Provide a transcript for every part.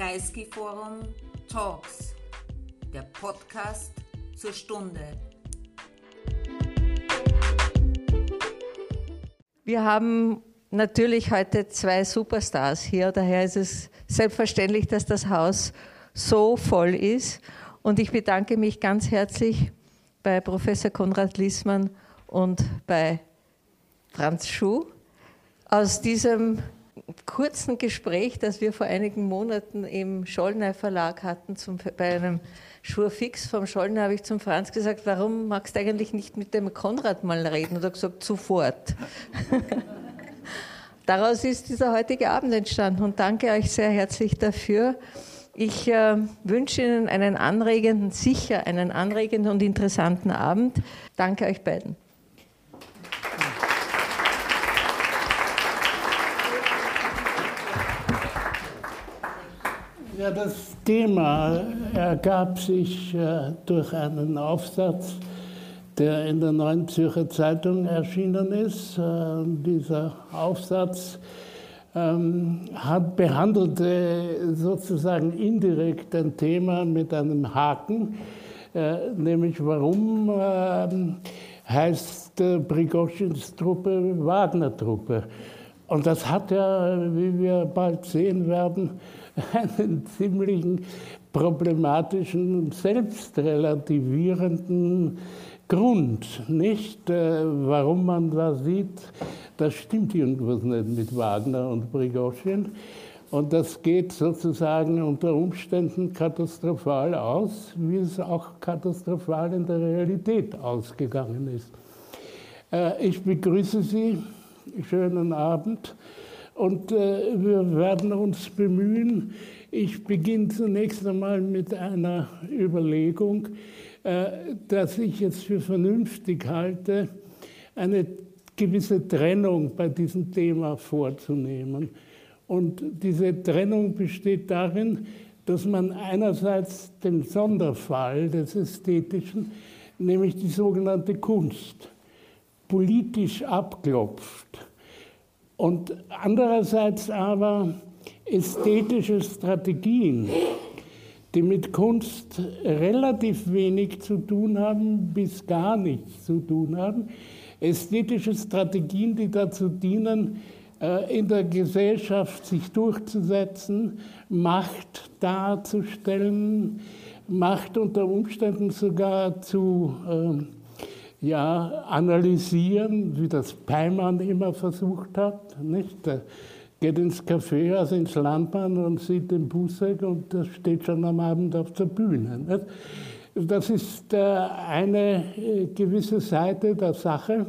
Kreisky Forum Talks, der Podcast zur Stunde. Wir haben natürlich heute zwei Superstars hier, daher ist es selbstverständlich, dass das Haus so voll ist. Und ich bedanke mich ganz herzlich bei Professor Konrad Liesmann und bei Franz Schuh. Aus diesem kurzen Gespräch, das wir vor einigen Monaten im Schollner Verlag hatten, zum, bei einem Schurfix vom Schollner, habe ich zum Franz gesagt, warum magst du eigentlich nicht mit dem Konrad mal reden? Und er hat gesagt, sofort. Daraus ist dieser heutige Abend entstanden und danke euch sehr herzlich dafür. Ich äh, wünsche Ihnen einen anregenden, sicher einen anregenden und interessanten Abend. Danke euch beiden. Ja, das Thema ergab sich äh, durch einen Aufsatz, der in der Neuen Zürcher Zeitung erschienen ist. Äh, dieser Aufsatz ähm, hat, behandelte sozusagen indirekt ein Thema mit einem Haken, äh, nämlich warum äh, heißt äh, Prigoschins Truppe Wagner-Truppe. Und das hat ja, wie wir bald sehen werden, einen ziemlichen problematischen, selbstrelativierenden Grund, nicht? Äh, warum man da sieht, das stimmt irgendwas nicht mit Wagner und Prigoschin. Und das geht sozusagen unter Umständen katastrophal aus, wie es auch katastrophal in der Realität ausgegangen ist. Äh, ich begrüße Sie, schönen Abend. Und äh, wir werden uns bemühen. Ich beginne zunächst einmal mit einer Überlegung, äh, dass ich jetzt für vernünftig halte, eine gewisse Trennung bei diesem Thema vorzunehmen. Und diese Trennung besteht darin, dass man einerseits den Sonderfall des Ästhetischen, nämlich die sogenannte Kunst, politisch abklopft und andererseits aber ästhetische Strategien, die mit Kunst relativ wenig zu tun haben, bis gar nichts zu tun haben. Ästhetische Strategien, die dazu dienen, äh, in der Gesellschaft sich durchzusetzen, Macht darzustellen, Macht unter Umständen sogar zu äh, ja, analysieren, wie das Peimann immer versucht hat. Nicht? Der geht ins Café, also ins Landbahn und sieht den Busseck und der steht schon am Abend auf der Bühne. Nicht? Das ist eine äh, gewisse Seite der Sache.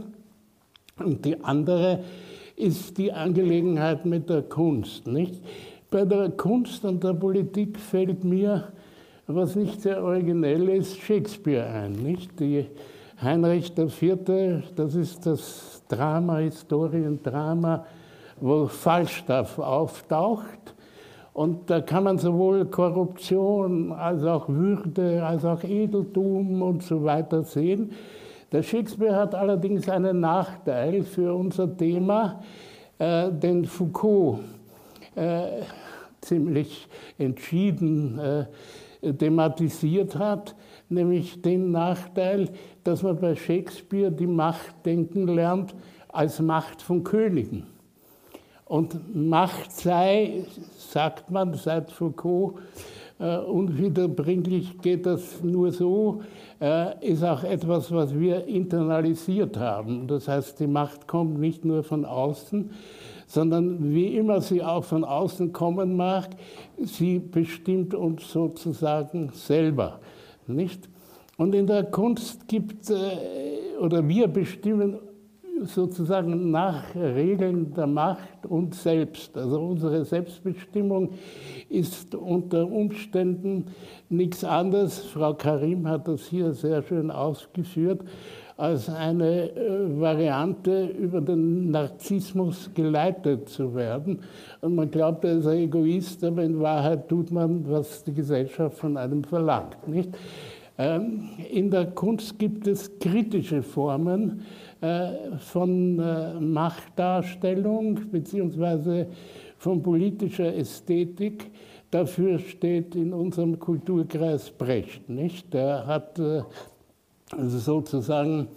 Und die andere ist die Angelegenheit mit der Kunst. Nicht? Bei der Kunst und der Politik fällt mir, was nicht sehr originell ist, Shakespeare ein. Nicht? Die Heinrich IV., das ist das Drama, Historiendrama, wo Falstaff auftaucht. Und da kann man sowohl Korruption als auch Würde, als auch Edeltum und so weiter sehen. Der Shakespeare hat allerdings einen Nachteil für unser Thema, äh, den Foucault äh, ziemlich entschieden äh, thematisiert hat, nämlich den Nachteil, dass man bei Shakespeare die Macht denken lernt als Macht von Königen. Und Macht sei, sagt man seit Foucault, äh, unwiederbringlich geht das nur so, äh, ist auch etwas, was wir internalisiert haben. Das heißt, die Macht kommt nicht nur von außen, sondern wie immer sie auch von außen kommen mag, sie bestimmt uns sozusagen selber. Nicht? Und in der Kunst gibt, äh, oder wir bestimmen sozusagen nach Regeln der Macht uns selbst. Also unsere Selbstbestimmung ist unter Umständen nichts anderes, Frau Karim hat das hier sehr schön ausgeführt, als eine äh, Variante über den Narzissmus geleitet zu werden. Und man glaubt, er ist ein Egoist, aber in Wahrheit tut man, was die Gesellschaft von einem verlangt. Nicht? Ähm, in der Kunst gibt es kritische Formen äh, von äh, Machtdarstellung beziehungsweise von politischer Ästhetik, dafür steht in unserem Kulturkreis Brecht. Nicht? Der hat also sozusagen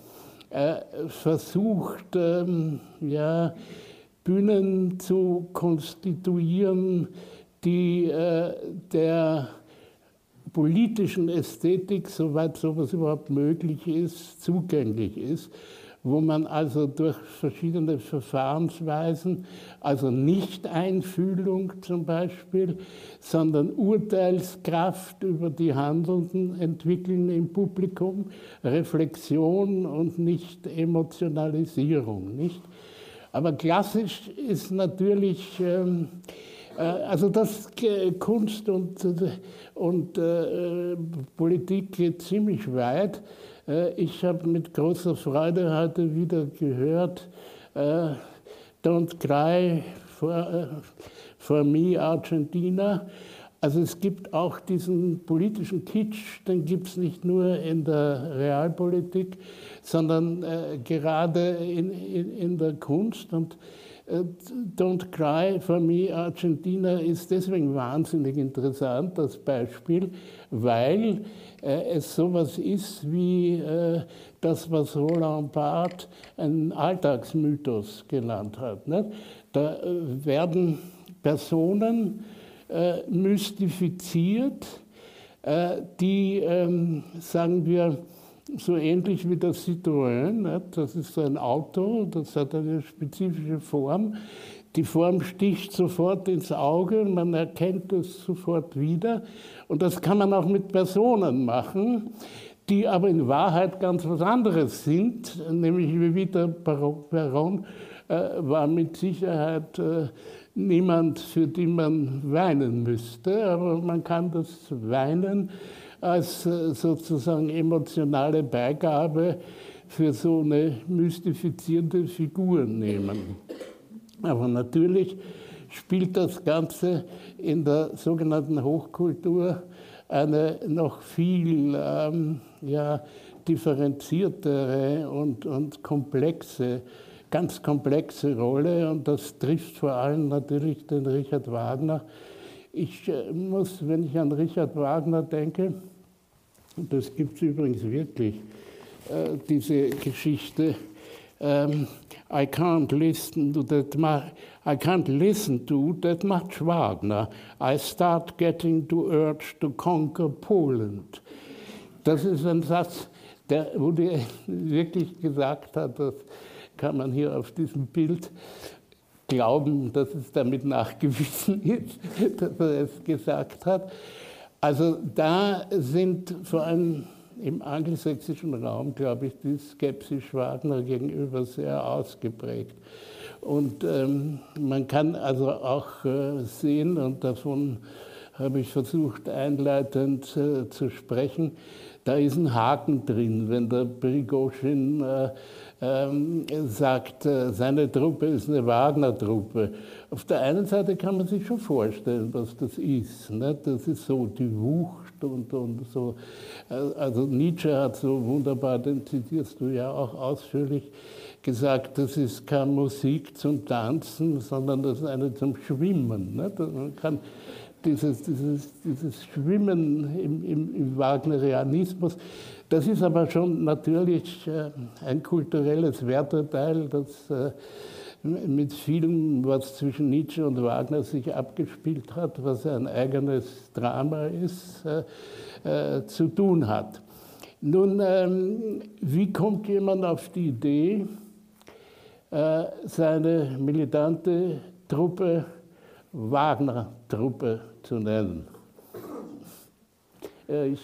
versucht, ähm, ja, Bühnen zu konstituieren, die äh, der politischen Ästhetik, soweit sowas überhaupt möglich ist, zugänglich ist wo man also durch verschiedene Verfahrensweisen, also nicht Einfühlung zum Beispiel, sondern Urteilskraft über die Handelnden entwickeln im Publikum, Reflexion und nicht Emotionalisierung. Nicht? Aber klassisch ist natürlich, ähm, äh, also das Kunst und, und äh, Politik geht ziemlich weit. Äh, ich habe mit großer Freude heute wieder gehört, äh, Don't Cry for, äh, for Me Argentina. Also es gibt auch diesen politischen Kitsch, den gibt es nicht nur in der Realpolitik, sondern äh, gerade in, in, in, der Kunst. Und Don't Cry for Me Argentina ist deswegen wahnsinnig interessant, das Beispiel, weil äh, es sowas ist wie äh, das, was Roland Barthes einen Alltagsmythos genannt hat. Da äh, werden Personen mystifiziert, die, ähm, sagen wir, so ähnlich wie das Citroën, ne? das ist so ein Auto, das hat eine spezifische Form, die Form sticht sofort ins Auge, man erkennt es sofort wieder. Und das kann man auch mit Personen machen, die aber in Wahrheit ganz was anderes sind, nämlich wie Vita Perron äh, war mit Sicherheit äh, niemand, für den man weinen müsste, aber man kann das Weinen als äh, sozusagen emotionale Beigabe für so eine mystifizierte Figur nehmen. Aber natürlich spielt das Ganze in der sogenannten Hochkultur eine noch viel ähm, ja, differenziertere und, und komplexe, ganz komplexe Rolle. Und das trifft vor allem natürlich den Richard Wagner. Ich äh, muss, wenn ich an Richard Wagner denke, das gibt es übrigens wirklich, äh, diese Geschichte, ähm, I can't listen to that. I can't listen to that much Wagner. I start getting to urge to conquer Poland. Das ist ein Satz, der, wo der wirklich gesagt hat, das kann man hier auf diesem Bild glauben, dass es damit nachgewiesen ist, dass er es gesagt hat. Also da sind vor allem im angelsächsischen Raum, glaube ich, die Skepsis Wagner gegenüber sehr ausgeprägt. Und ähm, man kann also auch äh, sehen, und davon habe ich versucht einleitend äh, zu sprechen, da ist ein Haken drin, wenn der Prigozhin äh, ähm, sagt, äh, seine Truppe ist eine Wagner-Truppe. Auf der einen Seite kann man sich schon vorstellen, was das ist. Ne? Das ist so die Wucht und, und so. Äh, also Nietzsche hat so wunderbar, den zitierst du ja auch ausführlich, gesagt, das ist keine Musik zum Tanzen, sondern das ist eine zum Schwimmen. Ne? Man kann dieses, dieses, dieses Schwimmen im, im, im Wagnerianismus, das ist aber schon natürlich äh, ein kulturelles Werturteil, das äh, mit vielem, was zwischen Nietzsche und Wagner sich abgespielt hat, was ein eigenes Drama ist, äh, zu tun hat. Nun, ähm, wie kommt jemand auf die Idee, seine militante Truppe Wagner-Truppe zu nennen? Ich,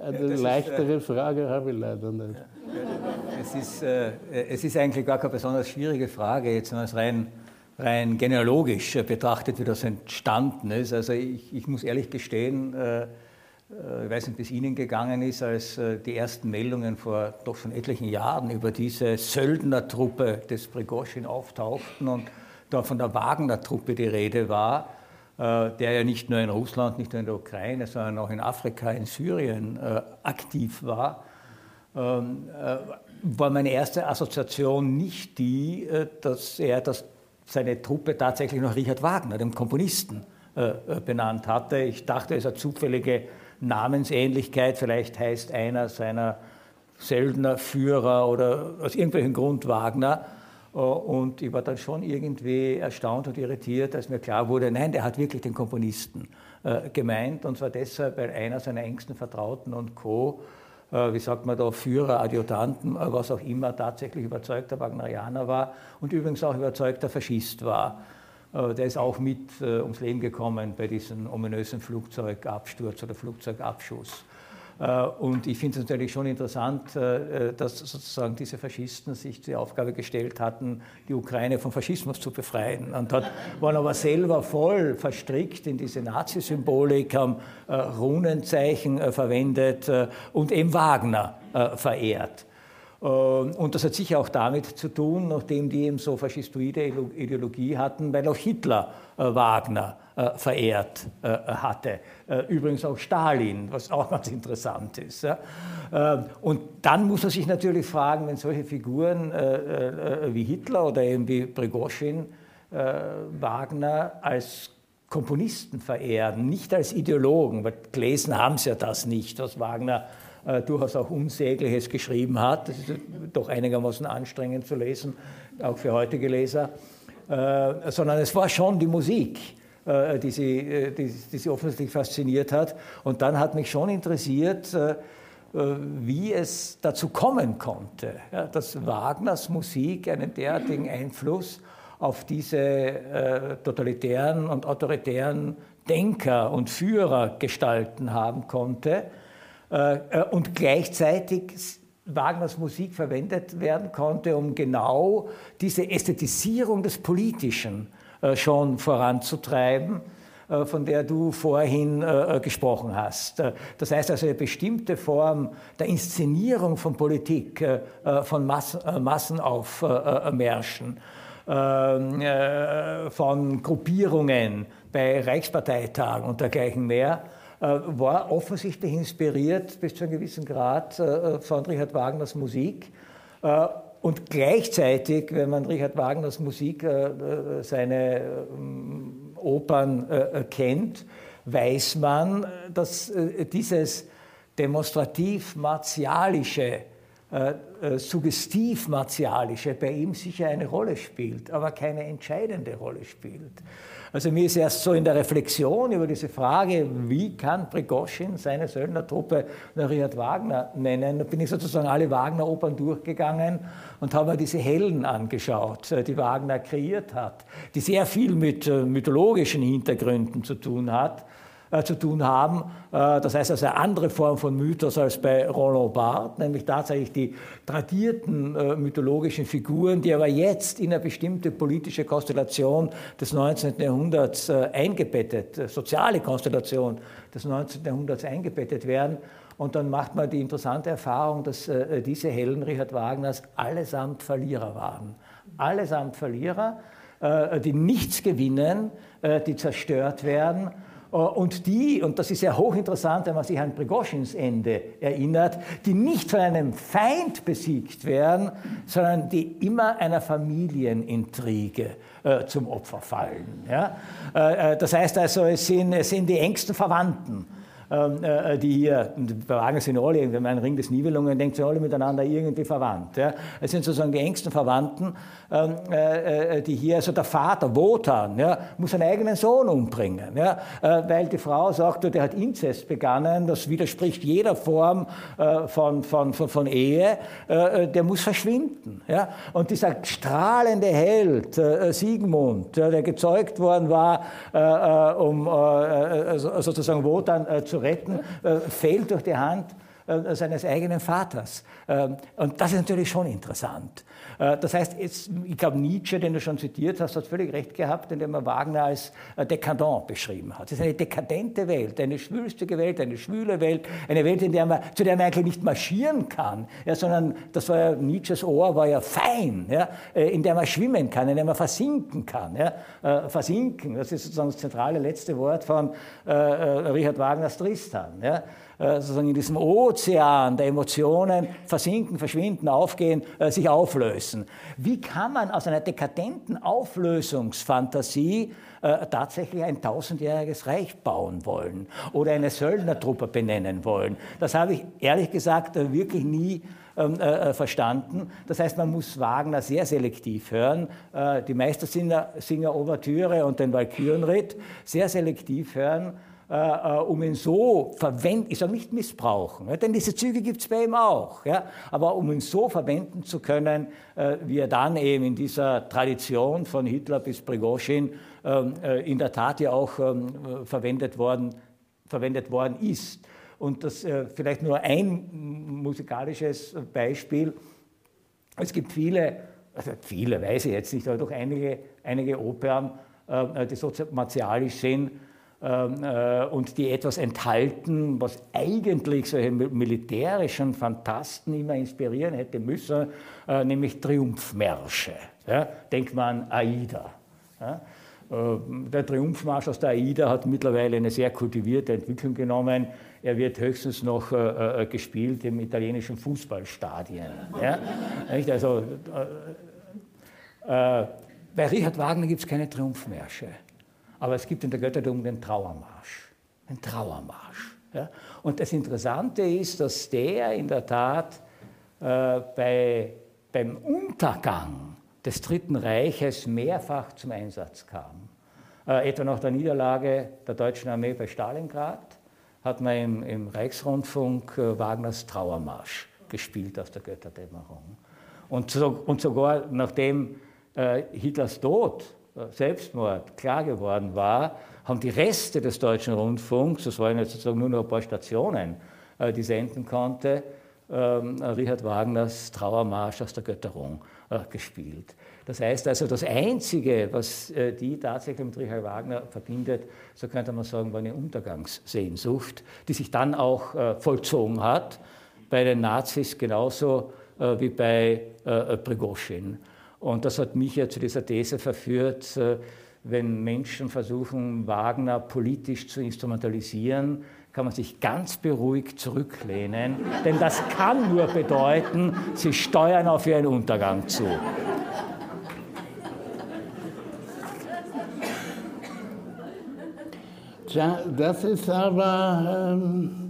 eine leichtere ist, Frage habe ich leider nicht. Es ist, äh, es ist eigentlich gar keine besonders schwierige Frage, jetzt wenn man es rein, rein genealogisch betrachtet, wie das entstanden ist. Also ich, ich muss ehrlich gestehen, äh, ich weiß nicht, wie es Ihnen gegangen ist, als die ersten Meldungen vor doch schon etlichen Jahren über diese Söldnertruppe des Prigozhin auftauchten und da von der Wagner-Truppe die Rede war, äh, der ja nicht nur in Russland, nicht nur in der Ukraine, sondern auch in Afrika, in Syrien äh, aktiv war, ähm, äh, war meine erste Assoziation nicht die, dass er das, seine Truppe tatsächlich noch Richard Wagner, dem Komponisten, benannt hatte. Ich dachte, es ist eine zufällige Namensähnlichkeit. Vielleicht heißt einer seiner Söldner, Führer oder aus irgendwelchem Grund Wagner. Und ich war dann schon irgendwie erstaunt und irritiert, als mir klar wurde, nein, der hat wirklich den Komponisten gemeint. Und zwar deshalb, weil einer seiner engsten Vertrauten und Co äh, wie sagt man da, Führer, Adjutanten, äh, was auch immer, tatsächlich überzeugter Wagnerianer war und übrigens auch überzeugter Faschist war. Äh, der ist auch mit ums Leben gekommen bei diesem ominösen Flugzeugabsturz oder Flugzeugabschuss. Äh, und ich finde es natürlich schon interessant, äh, dass sozusagen diese Faschisten sich die Aufgabe gestellt hatten, die Ukraine vom Faschismus zu befreien. Und hat, waren aber selber voll verstrickt in diese Nazi-Symbolik, haben äh, Runenzeichen verwendet und eben Wagner verehrt. Und das hat sicher auch damit zu tun, nachdem die eben so faschistoide Ideologie hatten, weil auch Hitler Wagner äh, verehrt äh, hatte. Äh, übrigens auch Stalin, was auch ganz interessant ist. Und dann muss man sich natürlich fragen, wenn solche Figuren wie Hitler oder eben wie Prigozhin Wagner als Komponisten verehren, nicht als Ideologen, weil gelesen haben sie ja das nicht, was Wagner äh, durchaus auch Unsägliches geschrieben hat. Das ist doch einigermaßen anstrengend zu lesen, auch für heutige Leser. Äh, sondern es war schon die Musik, äh, die, sie, äh, die, die, sie offensichtlich fasziniert hat. Und dann hat mich schon interessiert, äh, wie es dazu kommen konnte, dass Wagners Musik einen derartigen Einfluss auf diese totalitären und autoritären Denker und Führer gestalten haben konnte und gleichzeitig Wagners Musik verwendet werden konnte, um genau diese Ästhetisierung des Politischen äh, schon voranzutreiben, äh, von der du vorhin äh, gesprochen hast. Das heißt also eine bestimmte Form der Inszenierung von Politik, von Massenaufmärschen, ähm, von Gruppierungen bei Reichsparteitagen und dergleichen mehr, war offensichtlich inspiriert bis zu einem gewissen Grad von Richard Wagners Musik. Und gleichzeitig, wenn man Richard Wagners Musik, äh, äh, seine ähm, Opern äh, kennt, weiß man, dass dieses demonstrativ-martialische, suggestiv-martialische bei ihm sicher eine Rolle spielt, aber keine entscheidende Rolle spielt. Also mir ist erst so in der Reflexion über diese Frage, wie kann Prigoschin seine Söldnertruppe nach Richard Wagner nennen, da bin ich sozusagen alle Wagner-Opern durchgegangen und habe mir diese Hellen angeschaut, äh, die Wagner kreiert hat, die sehr viel mit äh, mythologischen Hintergründen zu tun hat äh, zu tun haben. Äh, das heißt also eine andere Form von Mythos als bei Roland Barthes, nämlich tatsächlich die tradierten äh, mythologischen Figuren, die aber jetzt in eine bestimmte politische Konstellation des 19. Jahrhunderts äh, eingebettet, äh, soziale Konstellation des 19. Jahrhunderts eingebettet werden. Und dann macht man die interessante Erfahrung, dass äh, diese Helden Richard Wagners allesamt Verlierer waren. Allesamt Verlierer, die nichts gewinnen, die zerstört werden äh, und die, und das ist ja hochinteressant, wenn man sich an Prigoschins Ende erinnert, die nicht von einem Feind besiegt werden, sondern die immer einer Familienintrige äh, zum Opfer fallen. Äh, äh das heißt also, es sind, es sind die engsten Verwandten äh, die hier, bei Wagner sind alle, wenn man einen Ring des Nibelungen denkt, sind alle miteinander irgendwie verwandt. Ja. Es sind sozusagen die engsten Verwandten, ähm, äh, äh, die hier, also der Vater, Wotan, ja, muss seinen eigenen Sohn umbringen, ja, weil die Frau sagt, der hat Inzest begangen, das widerspricht jeder Form von, von, von, von Ehe, der muss verschwinden. Ja. Und dieser strahlende Held, Siegmund, der gezeugt worden war, um sozusagen Wotan zu retten, äh, fällt durch die Hand äh, seines eigenen Vaters. Ähm, und das ist natürlich schon interessant. Äh, das heißt, jetzt, ich glaube, Nietzsche, den du schon zitiert hast, hat völlig recht gehabt, indem er Wagner als dekadent beschrieben hat. Es ist eine dekadente Welt, eine schwülstige Welt, eine schwüle Welt, eine Welt, in der man, zu der man eigentlich nicht marschieren kann, ja, sondern das war ja, Nietzsches Ohr war ja fein, ja, in der man schwimmen kann, in der man versinken kann. Ja. Versinken, das ist sozusagen das zentrale letzte Wort von äh, Richard Wagners Tristan. Ja. Äh, sozusagen in diesem Ozean der Emotionen versinken, verschwinden, aufgehen, äh, sich auflösen. Wie kann man aus einer dekadenten Auflösungsfantasie äh, tatsächlich ein tausendjähriges Reich bauen wollen oder eine Söldnertruppe benennen wollen? Das habe ich ehrlich gesagt wirklich nie ähm, äh, äh, verstanden. Das heißt, man muss Wagner sehr selektiv hören, die Meistersinger-Ouvertüre und den Walkürenritt sehr selektiv hören äh, äh, um ihn so verwenden, ich sage nicht missbrauchen, denn diese Züge gibt es bei ihm auch, aber um ihn so verwenden zu können, äh, wie er dann eben in dieser Tradition von Hitler bis Prigozhin ähm, äh, in der Tat ja auch ähm, verwendet, worden, verwendet worden ist. Und das vielleicht nur ein musikalisches Beispiel. Es gibt viele, also viele weiß ich jetzt nicht, aber doch einige, einige Opern, die so martialisch sind, und die etwas enthalten, was eigentlich solche militärischen Fantasten immer inspirieren hätte müssen, äh, nämlich Triumphmärsche. Ja? Denkt man an Aida. Ja? Äh, der Triumphmarsch aus der Aida hat mittlerweile eine sehr kultivierte Entwicklung genommen. Er wird höchstens noch äh, gespielt im italienischen Fußballstadien. Ja? Also, äh, bei Richard Wagner gibt es keine Triumphmärsche. Aber es gibt in der Götterdom den Trauermarsch. Den Trauermarsch. Ja? Und das Interessante ist, dass der in der Tat äh, bei, beim Untergang des Dritten Reiches mehrfach zum Einsatz kam. Äh, etwa nach der Niederlage der deutschen Armee bei Stalingrad hat man im, im Reichsrundfunk äh, Wagners Trauermarsch gespielt aus der Götterdämmerung. Und, so, und sogar nachdem äh, Hitlers Tod Selbstmord klar geworden war, haben die Reste des deutschen Rundfunks, das waren jetzt sozusagen nur noch ein paar Stationen, äh, die senden konnte, ähm, Richard Wagners Trauermarsch aus der Götterung äh, gespielt. Das heißt also, das Einzige, was äh, die tatsächlich mit Richard Wagner verbindet, so könnte man sagen, war eine Untergangssehnsucht, die sich dann auch vollzogen hat, bei den Nazis genauso wie bei Prigozhin. Und das hat mich ja zu dieser These verführt, äh, wenn Menschen versuchen, Wagner politisch zu instrumentalisieren, kann man sich ganz beruhigt zurücklehnen, denn das kann nur bedeuten, sie steuern auf ihren Untergang zu. Tja, das ist aber ähm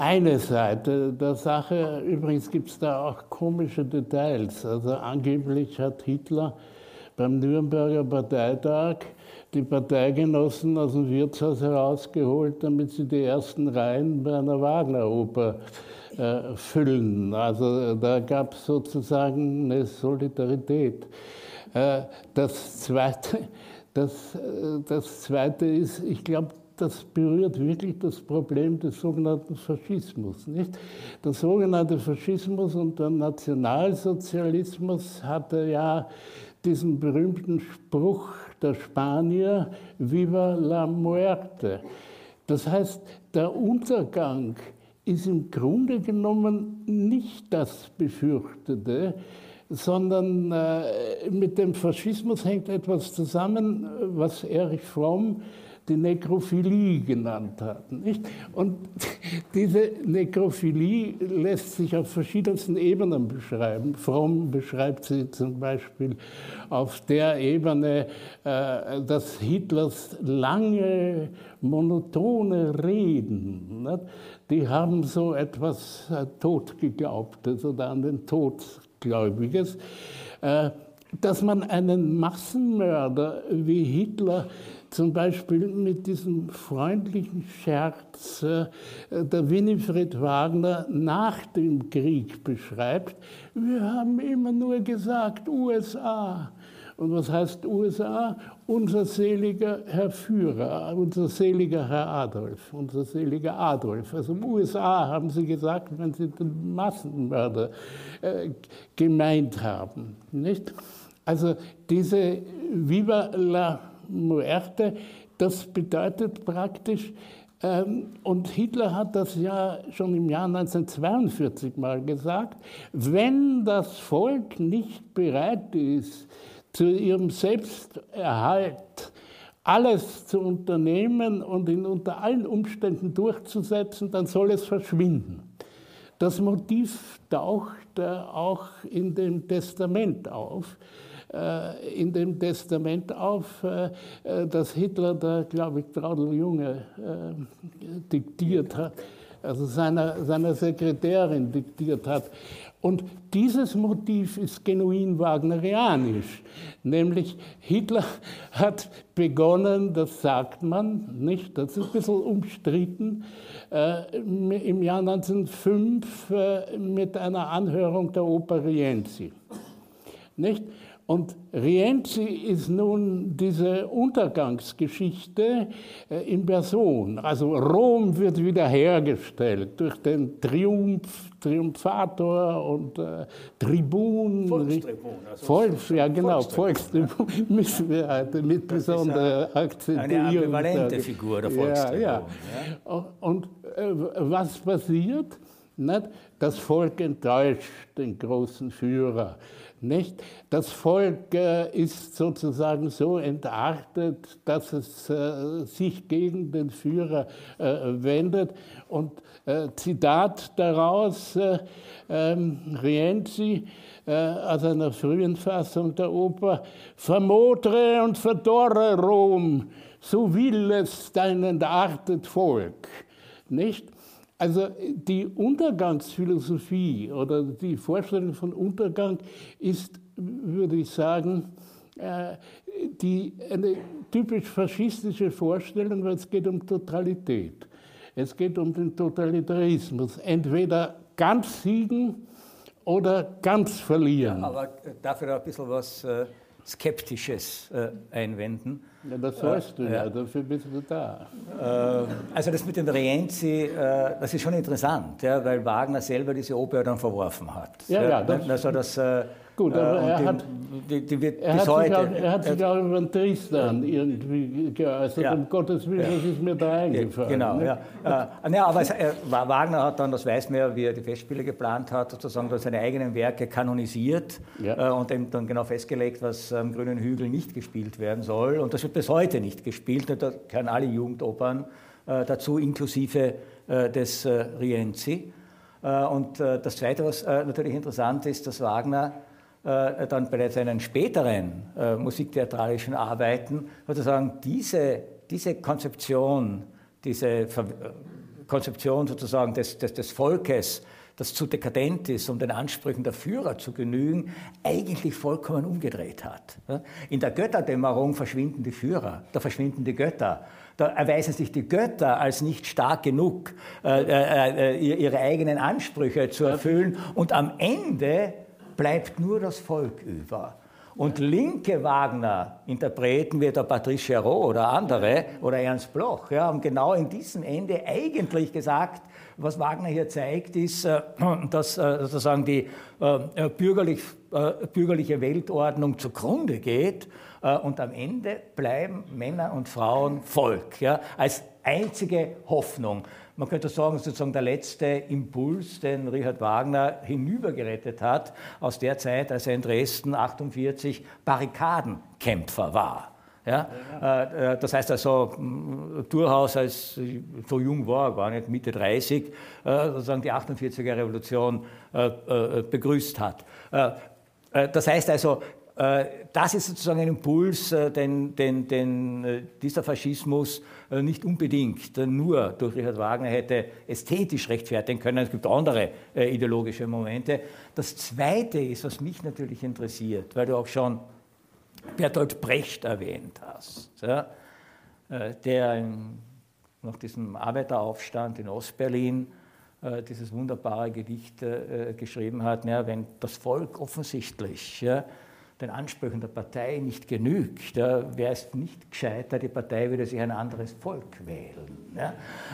eine Seite der Sache. Übrigens gibt es da auch komische Details. Also angeblich hat Hitler beim Nürnberger Parteitag die Parteigenossen aus dem Wirtshaus herausgeholt, damit sie die ersten Reihen bei einer Wagner-Oper äh, füllen. Also da gab es sozusagen eine Solidarität. Äh, das, zweite, das, äh, das Zweite ist, ich glaube, das berührt wirklich das Problem des sogenannten Faschismus. Nicht? Der sogenannte Faschismus und der Nationalsozialismus hatte ja diesen berühmten Spruch der Spanier, Viva la muerte. Das heißt, der Untergang ist im Grunde genommen nicht das Befürchtete, sondern äh, mit dem Faschismus hängt etwas zusammen, was Erich Fromm die Nekrophilie genannt hatten. Nicht? Und diese Nekrophilie lässt sich auf verschiedensten Ebenen beschreiben. Fromm beschreibt sie zum Beispiel auf der Ebene, äh, dass Hitlers lange, monotone Reden, nicht? die haben so etwas äh, Totgeglaubtes oder an den Tod Gläubiges. Äh, dass man einen Massenmörder wie Hitler zum Beispiel mit diesem freundlichen Scherz, äh, der Winifred Wagner nach dem Krieg beschreibt. Wir haben immer nur gesagt USA. Und was heißt USA? Unser seliger Herr Führer, unser seliger Herr Adolf, unser seliger Adolf. Also USA haben sie gesagt, wenn sie den Massenmörder äh, gemeint haben. Nicht? Also diese Viva la Muerte, das bedeutet praktisch, ähm, und Hitler hat das ja schon im Jahr 1942 mal gesagt, wenn das Volk nicht bereit ist, zu ihrem Selbsterhalt alles zu unternehmen und ihn unter allen Umständen durchzusetzen, dann soll es verschwinden. Das Motiv taucht auch in dem Testament auf. Äh, in dem Testament auf, äh, das Hitler da, glaube ich, Traudel Junge diktiert hat, also seiner, seiner Sekretärin diktiert hat. Und dieses Motiv ist genuin wagnerianisch, nämlich Hitler hat begonnen, das sagt man nicht, das ist ein bisschen umstritten, äh, im Jahr 1905 äh, mit einer Anhörung der Oper Rienzi. Nicht? Und Rienzi ist nun diese Untergangsgeschichte äh, in Person. Also Rom wird wiederhergestellt durch den Triumph, Triumphator und äh, Tribun. Volkstribun. Also Volks, ja genau, Volkstribun müssen wir heute mit besonderer Akzentierung Eine ambivalente. Figur, der Volkstribun. Ja, ja. Und äh, was passiert? Nicht? Das Volk enttäuscht den großen Führer. Nicht? Das Volk äh, ist sozusagen so entartet, dass es äh, sich gegen den Führer äh, wendet. Und äh, Zitat daraus, äh, ähm, Rienzi äh, aus einer frühen Fassung der Oper, Vermodre und verdorre Rom, so will es dein entartet Volk. Nicht? Also die Untergangsphilosophie oder die Vorstellung von Untergang ist, würde ich sagen, äh, die, eine typisch faschistische Vorstellung, weil es geht um Totalität. Es geht um den Totalitarismus. Entweder ganz siegen oder ganz verlieren. Aber dafür ein bisschen was äh, Skeptisches äh, einwenden. Ja, das sollst du ja, dafür bist du da. Äh, also das mit dem Rienzi, äh, das ist schon interessant, ja, weil Wagner selber diese Oper dann verworfen hat. Ja, ja. Das, also das, äh, Gut, aber er, die, hat, die, die wird er, bis hat heute, auch, er hat sich auch über den Tristan irgendwie geäußert, ja. um Gottes Willen, das ist mir da eingefallen. Genau, ne? ja. Äh, ja. aber es, äh, Wagner hat dann, das weiß man ja, wie er die Festspiele geplant hat, sozusagen seine eigenen Werke kanonisiert ja. äh, und dann genau festgelegt, was am Grünen Hügel nicht gespielt werden soll. Und das wird bis heute nicht gespielt. Da gehören alle Jugendopern äh, dazu, inklusive äh, des äh, Rienzi. Und das Zweite, was natürlich interessant ist, dass Wagner äh, dann bei seinen späteren äh, musiktheatralischen Arbeiten sozusagen diese, diese Konzeption, diese Ver Konzeption sozusagen des, des, des Volkes, das zu dekadent ist, um den Ansprüchen der Führer zu genügen, eigentlich vollkommen umgedreht hat. In der Götterdämmerung verschwinden die Führer, da verschwinden die Götter. Da erweisen sich die Götter als nicht stark genug, äh, äh, äh ihre eigenen Ansprüche zu erfüllen. Und am Ende bleibt nur das Volk über. Und linke Wagner-Interpreten wie der Patrice Chéreau oder andere oder Ernst Bloch ja, haben genau in diesem Ende eigentlich gesagt, was Wagner hier zeigt, ist, äh, dass äh, sozusagen die äh, bürgerlich, bürgerliche Weltordnung zugrunde geht und am Ende bleiben Männer und Frauen Volk ja, als einzige Hoffnung man könnte sagen, sozusagen der letzte Impuls, den Richard Wagner hinübergerettet hat aus der Zeit, als er in Dresden 48 Barrikadenkämpfer war. Ja? ja. Äh, das heißt also, durchaus als so jung war, gar nicht Mitte 30, äh, sozusagen die 48er Revolution äh, begrüßt hat. Das heißt also, das ist sozusagen ein Impuls, den, den, den dieser Faschismus äh, nicht unbedingt nur durch Richard Wagner hätte ästhetisch rechtfertigen können. Es gibt andere äh, ideologische Momente. Das Zweite ist, was mich natürlich interessiert, weil du auch schon Bertolt Brecht erwähnt hast, äh, der nach diesem Arbeiteraufstand in Ostberlin dieses wunderbare Gedicht geschrieben hat, wenn das Volk offensichtlich den Ansprüchen der Partei nicht genügt, wäre es nicht gescheiter, die Partei würde sich ein anderes Volk wählen.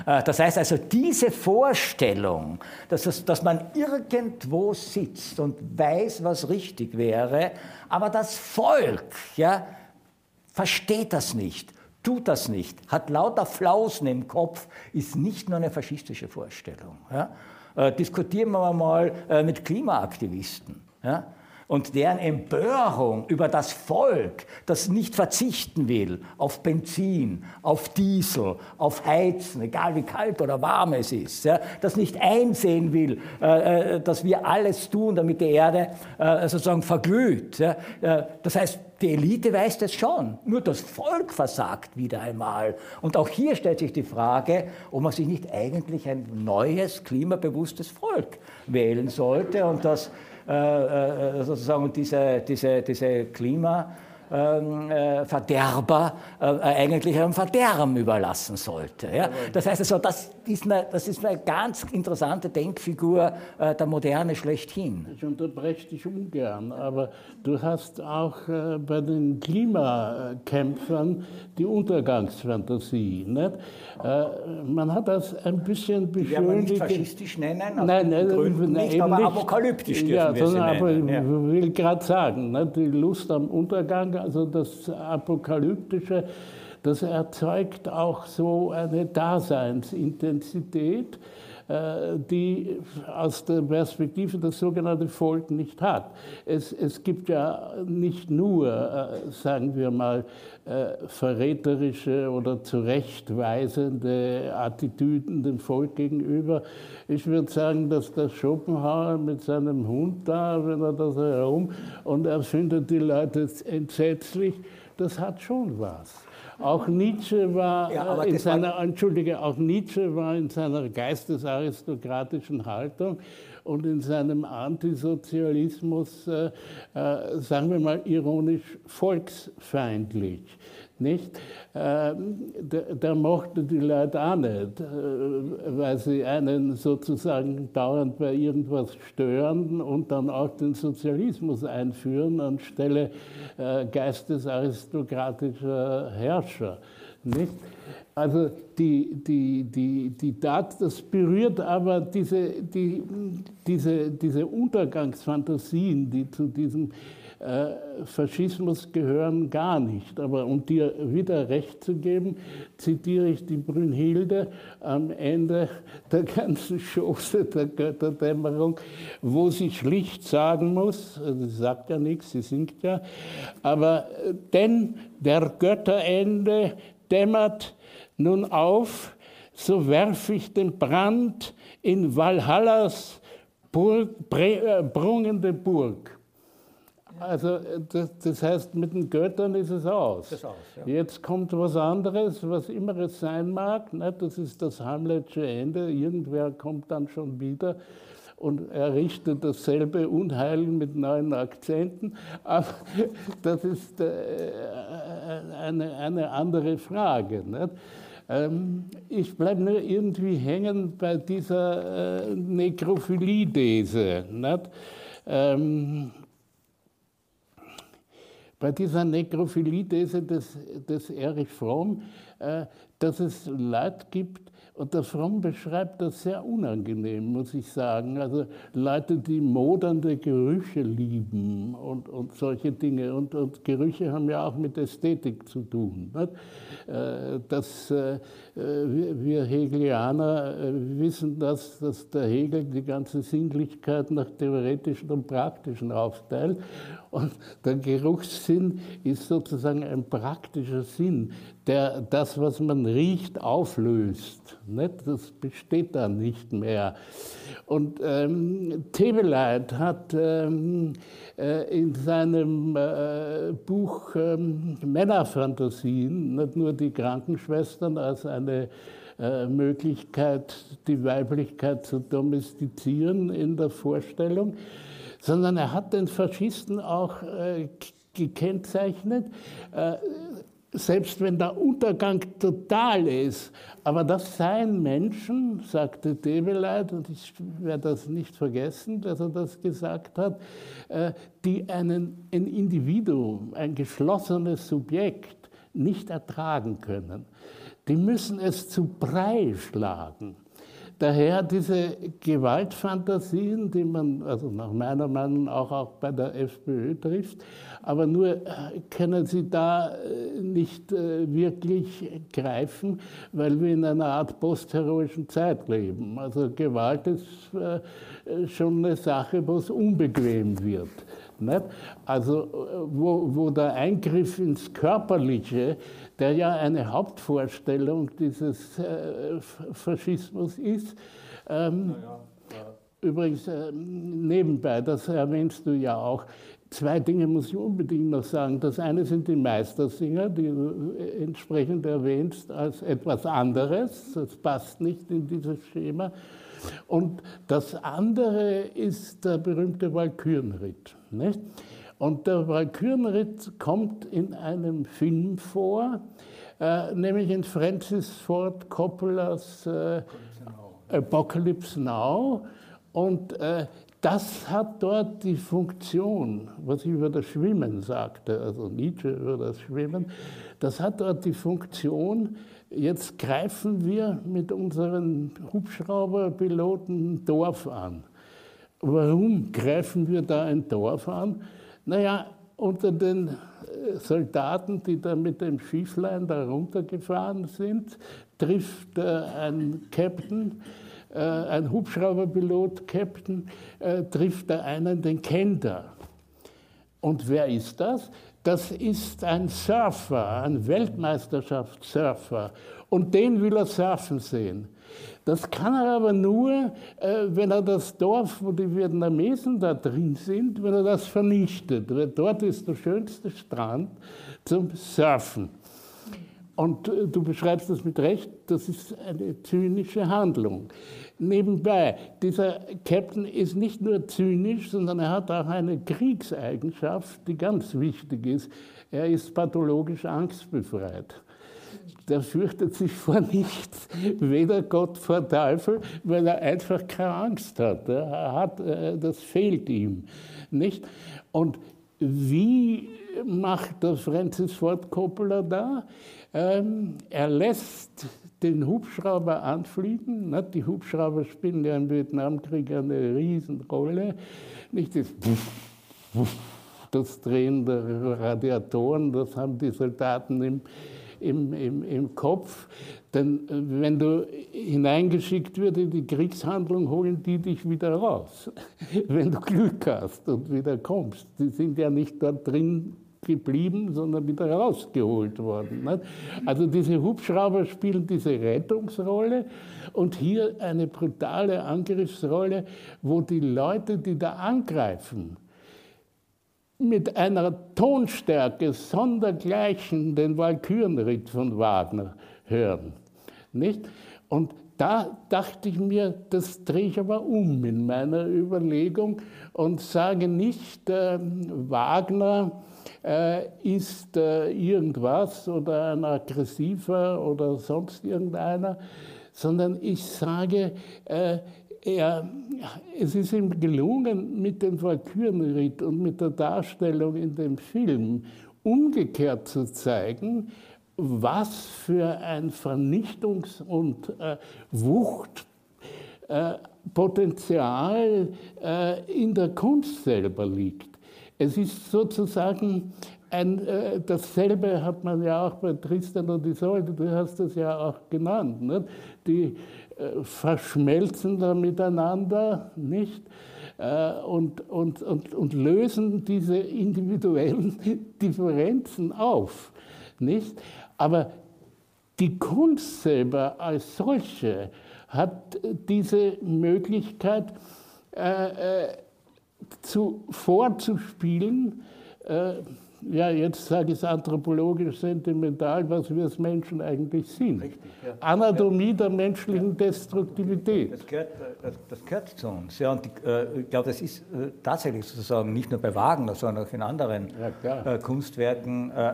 Äh, das heißt also, diese Vorstellung, dass, dass man irgendwo sitzt und weiß, was richtig wäre, aber das Volk ja, versteht das nicht, tut das nicht, hat lauter Flausen im Kopf, ist nicht nur eine faschistische Vorstellung. Ja. Äh, diskutieren wir mal äh, mit Klimaaktivisten. Ja. Und deren Empörung über das Volk, das nicht verzichten will auf Benzin, auf Diesel, auf Heizen, egal wie kalt oder warm es ist, ja, das nicht einsehen will, äh, äh dass wir alles tun, damit die Erde äh, sozusagen verglüht. Ja. Äh, das heißt, die Elite weiß das schon, nur das Volk versagt wieder einmal. Und auch hier stellt sich die Frage, ob man sich nicht eigentlich ein neues, klimabewusstes Volk wählen sollte und das sozusagen diese, diese, diese Klima, äh, Verderber äh, eigentlich einem Verderben überlassen sollte. Ja? Das heißt also, das ist, eine, das ist eine ganz interessante Denkfigur äh, der Moderne schlechthin. Ich unterbreche dich ungern, aber du hast auch äh, bei den Klimakämpfern die Untergangsfantasie. Nicht? Äh, man hat das ein bisschen beschönigt. Werden wir nicht faschistisch nennen? Nein, nein, Gründen nein, nicht, aber nicht. apokalyptisch dürfen ja, wir sie nennen. Aber ich will gerade sagen, ne, die Lust am Untergang also das Apokalyptische, das erzeugt auch so eine Daseinsintensität, die aus der Perspektive das sogenannte Volk nicht hat. Es, es gibt ja nicht nur, äh, sagen wir mal, äh, verräterische oder zurechtweisende Attitüden dem Volk gegenüber. Ich würde sagen, dass der Schopenhauer mit seinem Hund da, wenn er das herum und er findet die Leute entsetzlich, das hat schon was. Auch Nietzsche war ja, in seiner, Entschuldige, auch Nietzsche war in seiner geistesaristokratischen Haltung und in seinem Antisozialismus, äh, äh, sagen wir mal ironisch, volksfeindlich. Nicht? Ähm, der, der, mochte die Leute auch nicht, äh, weil sie einen sozusagen dauernd bei irgendwas stören und dann auch den Sozialismus einführen anstelle äh, geistesaristokratischer Herrscher. Nicht? Also die, die, die, die Tat, das berührt aber diese, die, diese, diese Untergangsfantasien, die zu diesem Faschismus gehören gar nicht. Aber um dir wieder recht zu geben, zitiere ich die Brünnhilde am Ende der ganzen Chose der Götterdämmerung, wo sie schlicht sagen muss, also sie sagt ja nichts, sie singt ja, aber äh, denn der Götterende dämmert nun auf, so werf ich den Brand in Valhallas Burg, äh, prungende Burg. Also das, das, heißt, mit den Göttern ist es aus. Ist aus ja. Jetzt kommt was anderes, was immer es sein mag. Ne? Das ist das Hamletsche Ende. Irgendwer kommt dann schon wieder und errichtet dasselbe Unheil mit neuen Akzenten. Aber das ist äh, eine, eine andere Frage. Nicht? Ähm, ich bleibe nur irgendwie hängen bei dieser äh, Nekrophilie-These. Ähm, bei dieser Nekrophilie-These des, des Erich Fromm, äh, dass es Leute gibt, und der Fromm beschreibt das sehr unangenehm, muss ich sagen. Also Leute, die modernde Gerüche lieben und, und solche Dinge. Und, und, Gerüche haben ja auch mit Ästhetik zu tun. Nicht? Äh, das, äh, wir Hegelianer äh, wissen, dass, dass der Hegel die ganze Sinnlichkeit nach theoretischen und praktischen aufteilt. Und der Geruchssinn ist sozusagen ein praktischer Sinn, der das, was man riecht, auflöst. Das besteht dann nicht mehr. Und ähm, Tebeleit hat ähm, äh, in seinem äh, Buch ähm, Männerfantasien nicht nur die Krankenschwestern als eine äh, Möglichkeit, die Weiblichkeit zu domestizieren in der Vorstellung, sondern er hat den Faschisten auch äh, gekennzeichnet, äh, selbst wenn der Untergang total ist, aber das seien Menschen, sagte Debeleit, und ich werde das nicht vergessen, dass er das gesagt hat, die einen, ein Individuum, ein geschlossenes Subjekt nicht ertragen können. Die müssen es zu Brei schlagen. Daher diese Gewaltfantasien, die man also nach meiner Meinung auch, auch bei der FPÖ trifft, aber nur äh, können sie da äh, nicht äh, wirklich greifen, weil wir in einer Art postheroischen Zeit leben. Also Gewalt ist schon eine Sache, wo es unbequem wird. Nicht? Also äh, wo, wo der Eingriff ins Körperliche, der ja eine Hauptvorstellung dieses äh, Faschismus ist, ähm, ja, ja. übrigens äh, nebenbei, das erwähnst du ja auch, Zwei Dinge muss ich unbedingt noch sagen. Das eine sind die Meistersinger, die du entsprechend erwähnst als etwas anderes. Das passt nicht in dieses Schema. Und das andere ist der berühmte Walkürenritt. Nicht? Und der Walkürenritt kommt in einem Film vor, äh, nämlich in Francis Ford Coppolas äh, Apocalypse Now. Und äh, das hat dort die Funktion, was ich über das Schwimmen sagte, also Nietzsche über das Schwimmen, das hat dort die Funktion, jetzt greifen wir mit unseren Hubschrauberpiloten ein Dorf an. Warum greifen wir da ein Dorf an? Naja, unter den äh, Soldaten, die da mit dem Schifflein da runtergefahren sind, trifft äh, ein Captain, äh, ein Hubschrauberpilot, Captain, trifft da einen, den kennt er. Und wer ist das? Das ist ein Surfer, ein Weltmeisterschaftssurfer. Und den will er surfen sehen. Das kann er aber nur, äh, wenn er das Dorf, wo die Vietnamesen da drin sind, wenn er das vernichtet. Weil dort ist der schönste Strand zum Surfen. Und äh, du beschreibst das mit Recht, das ist eine zynische Handlung. Nebenbei, dieser Captain ist nicht nur zynisch, sondern er hat auch eine Kriegseigenschaft, die ganz wichtig ist. Er ist pathologisch angstbefreit. Der fürchtet sich vor nichts, weder Gott vor Teufel, weil er einfach keine Angst hat. Er hat äh, das fehlt ihm. Nicht? Und wie macht der Francis Ford Coppola da? Ähm, er lässt den Hubschrauber anfliegen. Nicht? Die Hubschrauber spielen ja im Vietnamkrieg eine Riesenrolle. Nicht das, das Drehen der Radiatoren, das haben die Soldaten im, im, im, im Kopf. Denn äh, wenn du hineingeschickt wirst in die Kriegshandlung, holen die dich wieder raus. Wenn du Glück hast und wieder kommst. Die sind ja nicht dort drin geblieben, sondern wieder rausgeholt worden. Also diese Hubschrauber spielen diese Rettungsrolle und hier eine brutale Angriffsrolle, wo die Leute, die da angreifen, mit einer Tonstärke sondergleichen den Walkürenritt von Wagner hören. Nicht? Und da dachte ich mir, das drehe ich aber um in meiner Überlegung und sage nicht, äh, Wagner ist äh, irgendwas oder ein aggressiver oder sonst irgendeiner, sondern ich sage, äh, er, es ist ihm gelungen, mit dem Valkyrenritt und mit der Darstellung in dem Film umgekehrt zu zeigen, was für ein Vernichtungs- und äh, Wuchtpotenzial äh, in der Kunst selber liegt. Es ist sozusagen ein, äh, dasselbe hat man ja auch bei Tristan und Isolde, du hast das ja auch genannt. Nicht? Die äh, verschmelzen da miteinander, nicht? Äh, und, und, und, und lösen diese individuellen Differenzen auf, nicht? Aber die Kunst selber als solche hat diese Möglichkeit, äh, äh, zu, vorzuspielen, äh, ja, jetzt sage ich es anthropologisch sentimental, was wir als Menschen eigentlich sind. Richtig, ja. Anatomie der menschlichen ja. Destruktivität. Das gehört, das, das gehört, zu uns. Ja, und die, äh, ich glaube, das ist äh, tatsächlich sozusagen nicht nur bei Wagner, sondern auch in anderen ja, äh, Kunstwerken, äh,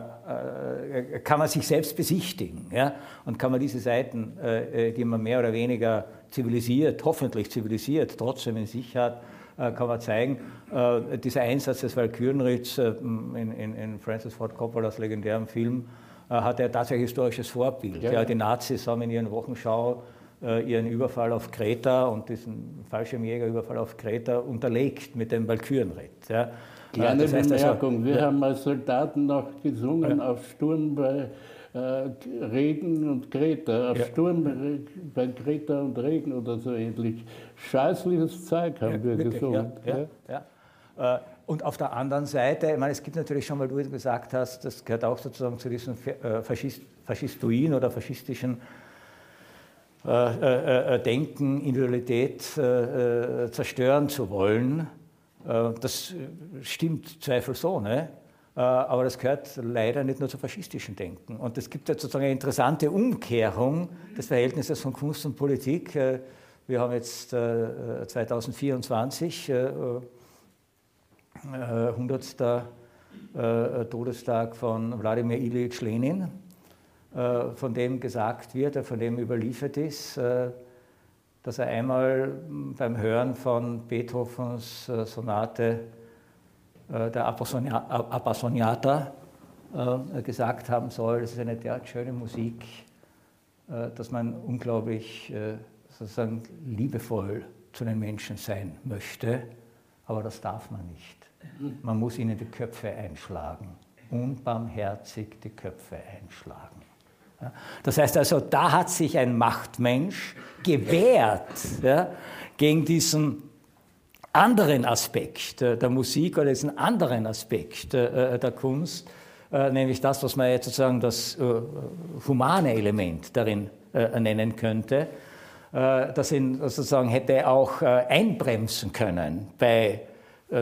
äh, kann man sich selbst besichtigen. Ja? Und kann man diese Seiten, äh, die man mehr oder weniger zivilisiert, hoffentlich zivilisiert, trotzdem in sich hat, äh, kann man zeigen. Äh, dieser Einsatz des Walkürenritts äh, in, in, in, Francis Ford Coppolas legendärem Film hat er tatsächlich historisches Vorbild. Ja, ja. Die Nazis haben in ihren Wochenschau ihren Überfall auf Kreta und diesen Fallschirmjägerüberfall auf Kreta unterlegt mit dem Walkürenritt. Ja. Kleine das heißt Bemerkung, also, wir ja. haben als Soldaten noch gesungen auf Sturm bei äh, Regen und Greta, auf ja. Sturm bei Greta und Regen oder so ähnlich. Scheißliches Zeug haben ja, wir wirklich, gesungen. Ja, ja, und auf der anderen Seite, ich meine, es gibt natürlich schon, weil du gesagt hast, das gehört auch sozusagen zu diesem Faschist, faschistoiden oder faschistischen äh, äh, Denken, Individualität zerstören zu wollen. das stimmt zweifelsohne. Aber das gehört leider nicht nur zum faschistischen Denken. Und es gibt jetzt sozusagen eine interessante Umkehrung des Verhältnisses von Kunst und Politik. Wir haben jetzt 2024 100. Äh, Todestag von Wladimir Ilyich Lenin, äh, von dem gesagt wird, von dem überliefert ist, äh, dass er einmal beim Hören von Beethovens Sonate der Appassioniata gesagt haben soll, das ist eine derart schöne Musik, dass man unglaublich sozusagen liebevoll zu den Menschen sein möchte, aber das darf man nicht. Man muss ihnen die Köpfe einschlagen. Unbarmherzig die Köpfe einschlagen. Das heißt also, da hat sich ein Machtmensch gewehrt ja, gegen diesen anderen Aspekt der Musik oder diesen anderen Aspekt äh, der Kunst, äh, nämlich das, was man jetzt sozusagen das äh, humane Element darin nennen könnte, das ihn sozusagen hätte auch einbremsen können bei äh,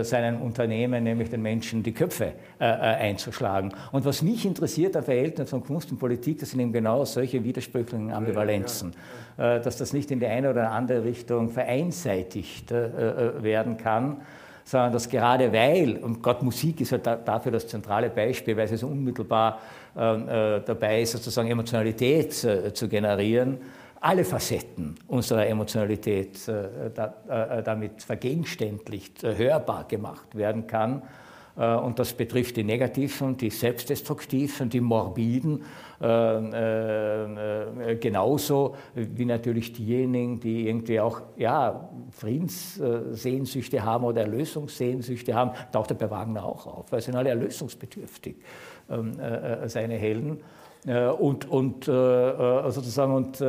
seinen Unternehmen, nämlich den Menschen, die Köpfe äh, äh, einzuschlagen. Und was mich interessiert am Verhältnis von Kunst und Politik, das sind eben genau solche widersprüchlichen Ambivalenzen, ja, ja. dass das nicht in die eine oder andere Richtung vereinseitigt werden kann, sondern dass gerade weil, und Gott Musik ist halt dafür das zentrale Beispiel, weil sie so unmittelbar ähm, dabei ist, sozusagen Emotionalität zu generieren, alle Facetten unserer Emotionalität äh, äh, damit vergegenständlicht, äh, hörbar gemacht werden kann. Und das betrifft die negativen, die selbstdestruktiven, die morbiden, genauso wie natürlich diejenigen, die irgendwie auch ja, Friedenssehnsüchte haben oder Erlösungssehnsüchte haben, taucht er bei Wagner auch auf, weil sie sind alle erlösungsbedürftig, ähm, seine Helden. Äh, und, und äh, äh, sozusagen und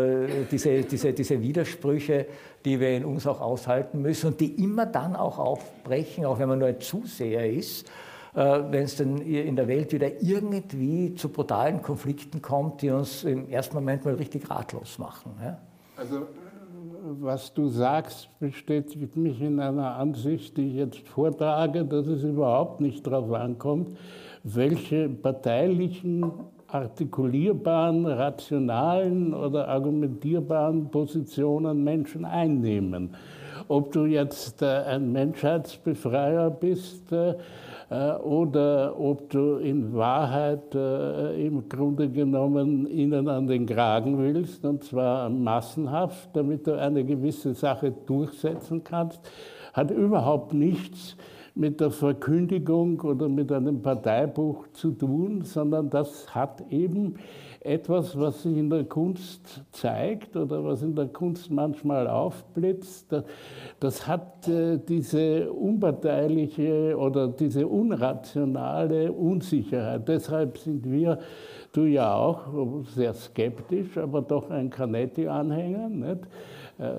diese, diese, diese Widersprüche, die wir in uns auch aushalten müssen und die immer dann auch aufbrechen, auch wenn man nur ein Zuseher ist, wenn es dann in der Welt wieder irgendwie zu brutalen Konflikten kommt, die uns im ersten Moment mal richtig ratlos machen. Ja? Also was du sagst, bestätigt mich in einer Ansicht, die ich jetzt vortrage, dass es überhaupt nicht darauf ankommt, welche parteilichen artikulierbaren, rationalen oder argumentierbaren Positionen Menschen einnehmen. Ob du jetzt äh, ein Menschheitsbefreier bist äh, äh, oder ob du in Wahrheit im Grunde genommen ihnen an den Kragen willst, und zwar massenhaft, damit du eine gewisse Sache durchsetzen kannst, hat überhaupt nichts der Verkündigung oder mit einem Parteibuch zu tun, sondern das hat eben etwas, was sich in der Kunst zeigt oder was in der Kunst manchmal aufblitzt. Das hat äh, diese unparteiliche oder diese unrationale Unsicherheit. Deshalb sind wir, du ja auch, sehr skeptisch, aber doch ein Canetti-Anhänger. Äh,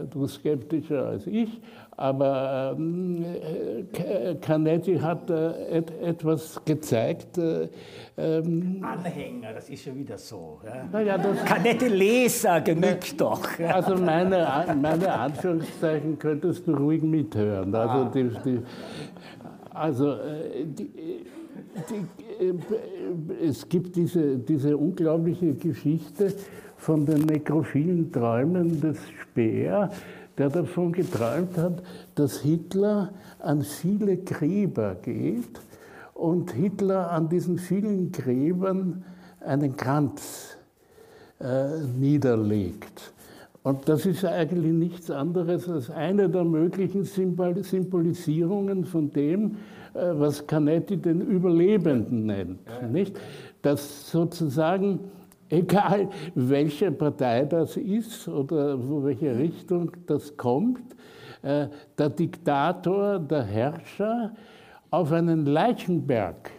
du skeptischer als ich. Aber ähm, äh, Canetti hat äh, et, etwas gezeigt. Äh, ähm, Anhänger, das ist schon wieder so. Ja? Naja, Canetti-Leser genügt doch. Also meine, meine Anführungszeichen könntest du ruhig mithören. Also, ah. die, die, also äh, die, äh, es gibt diese, diese unglaubliche Geschichte von den nekrophilen Träumen des Speer der davon geträumt hat, dass Hitler an viele Gräber geht und Hitler an diesen vielen Gräbern einen Kranz äh, niederlegt. Und das ist eigentlich nichts anderes als eine der möglichen Symbolisierungen von dem, äh, was Canetti den Überlebenden nennt. Nicht? Dass sozusagen egal welche Partei das ist oder wo welche Richtung das kommt, äh, der Diktator, der Herrscher auf einen Leichenberg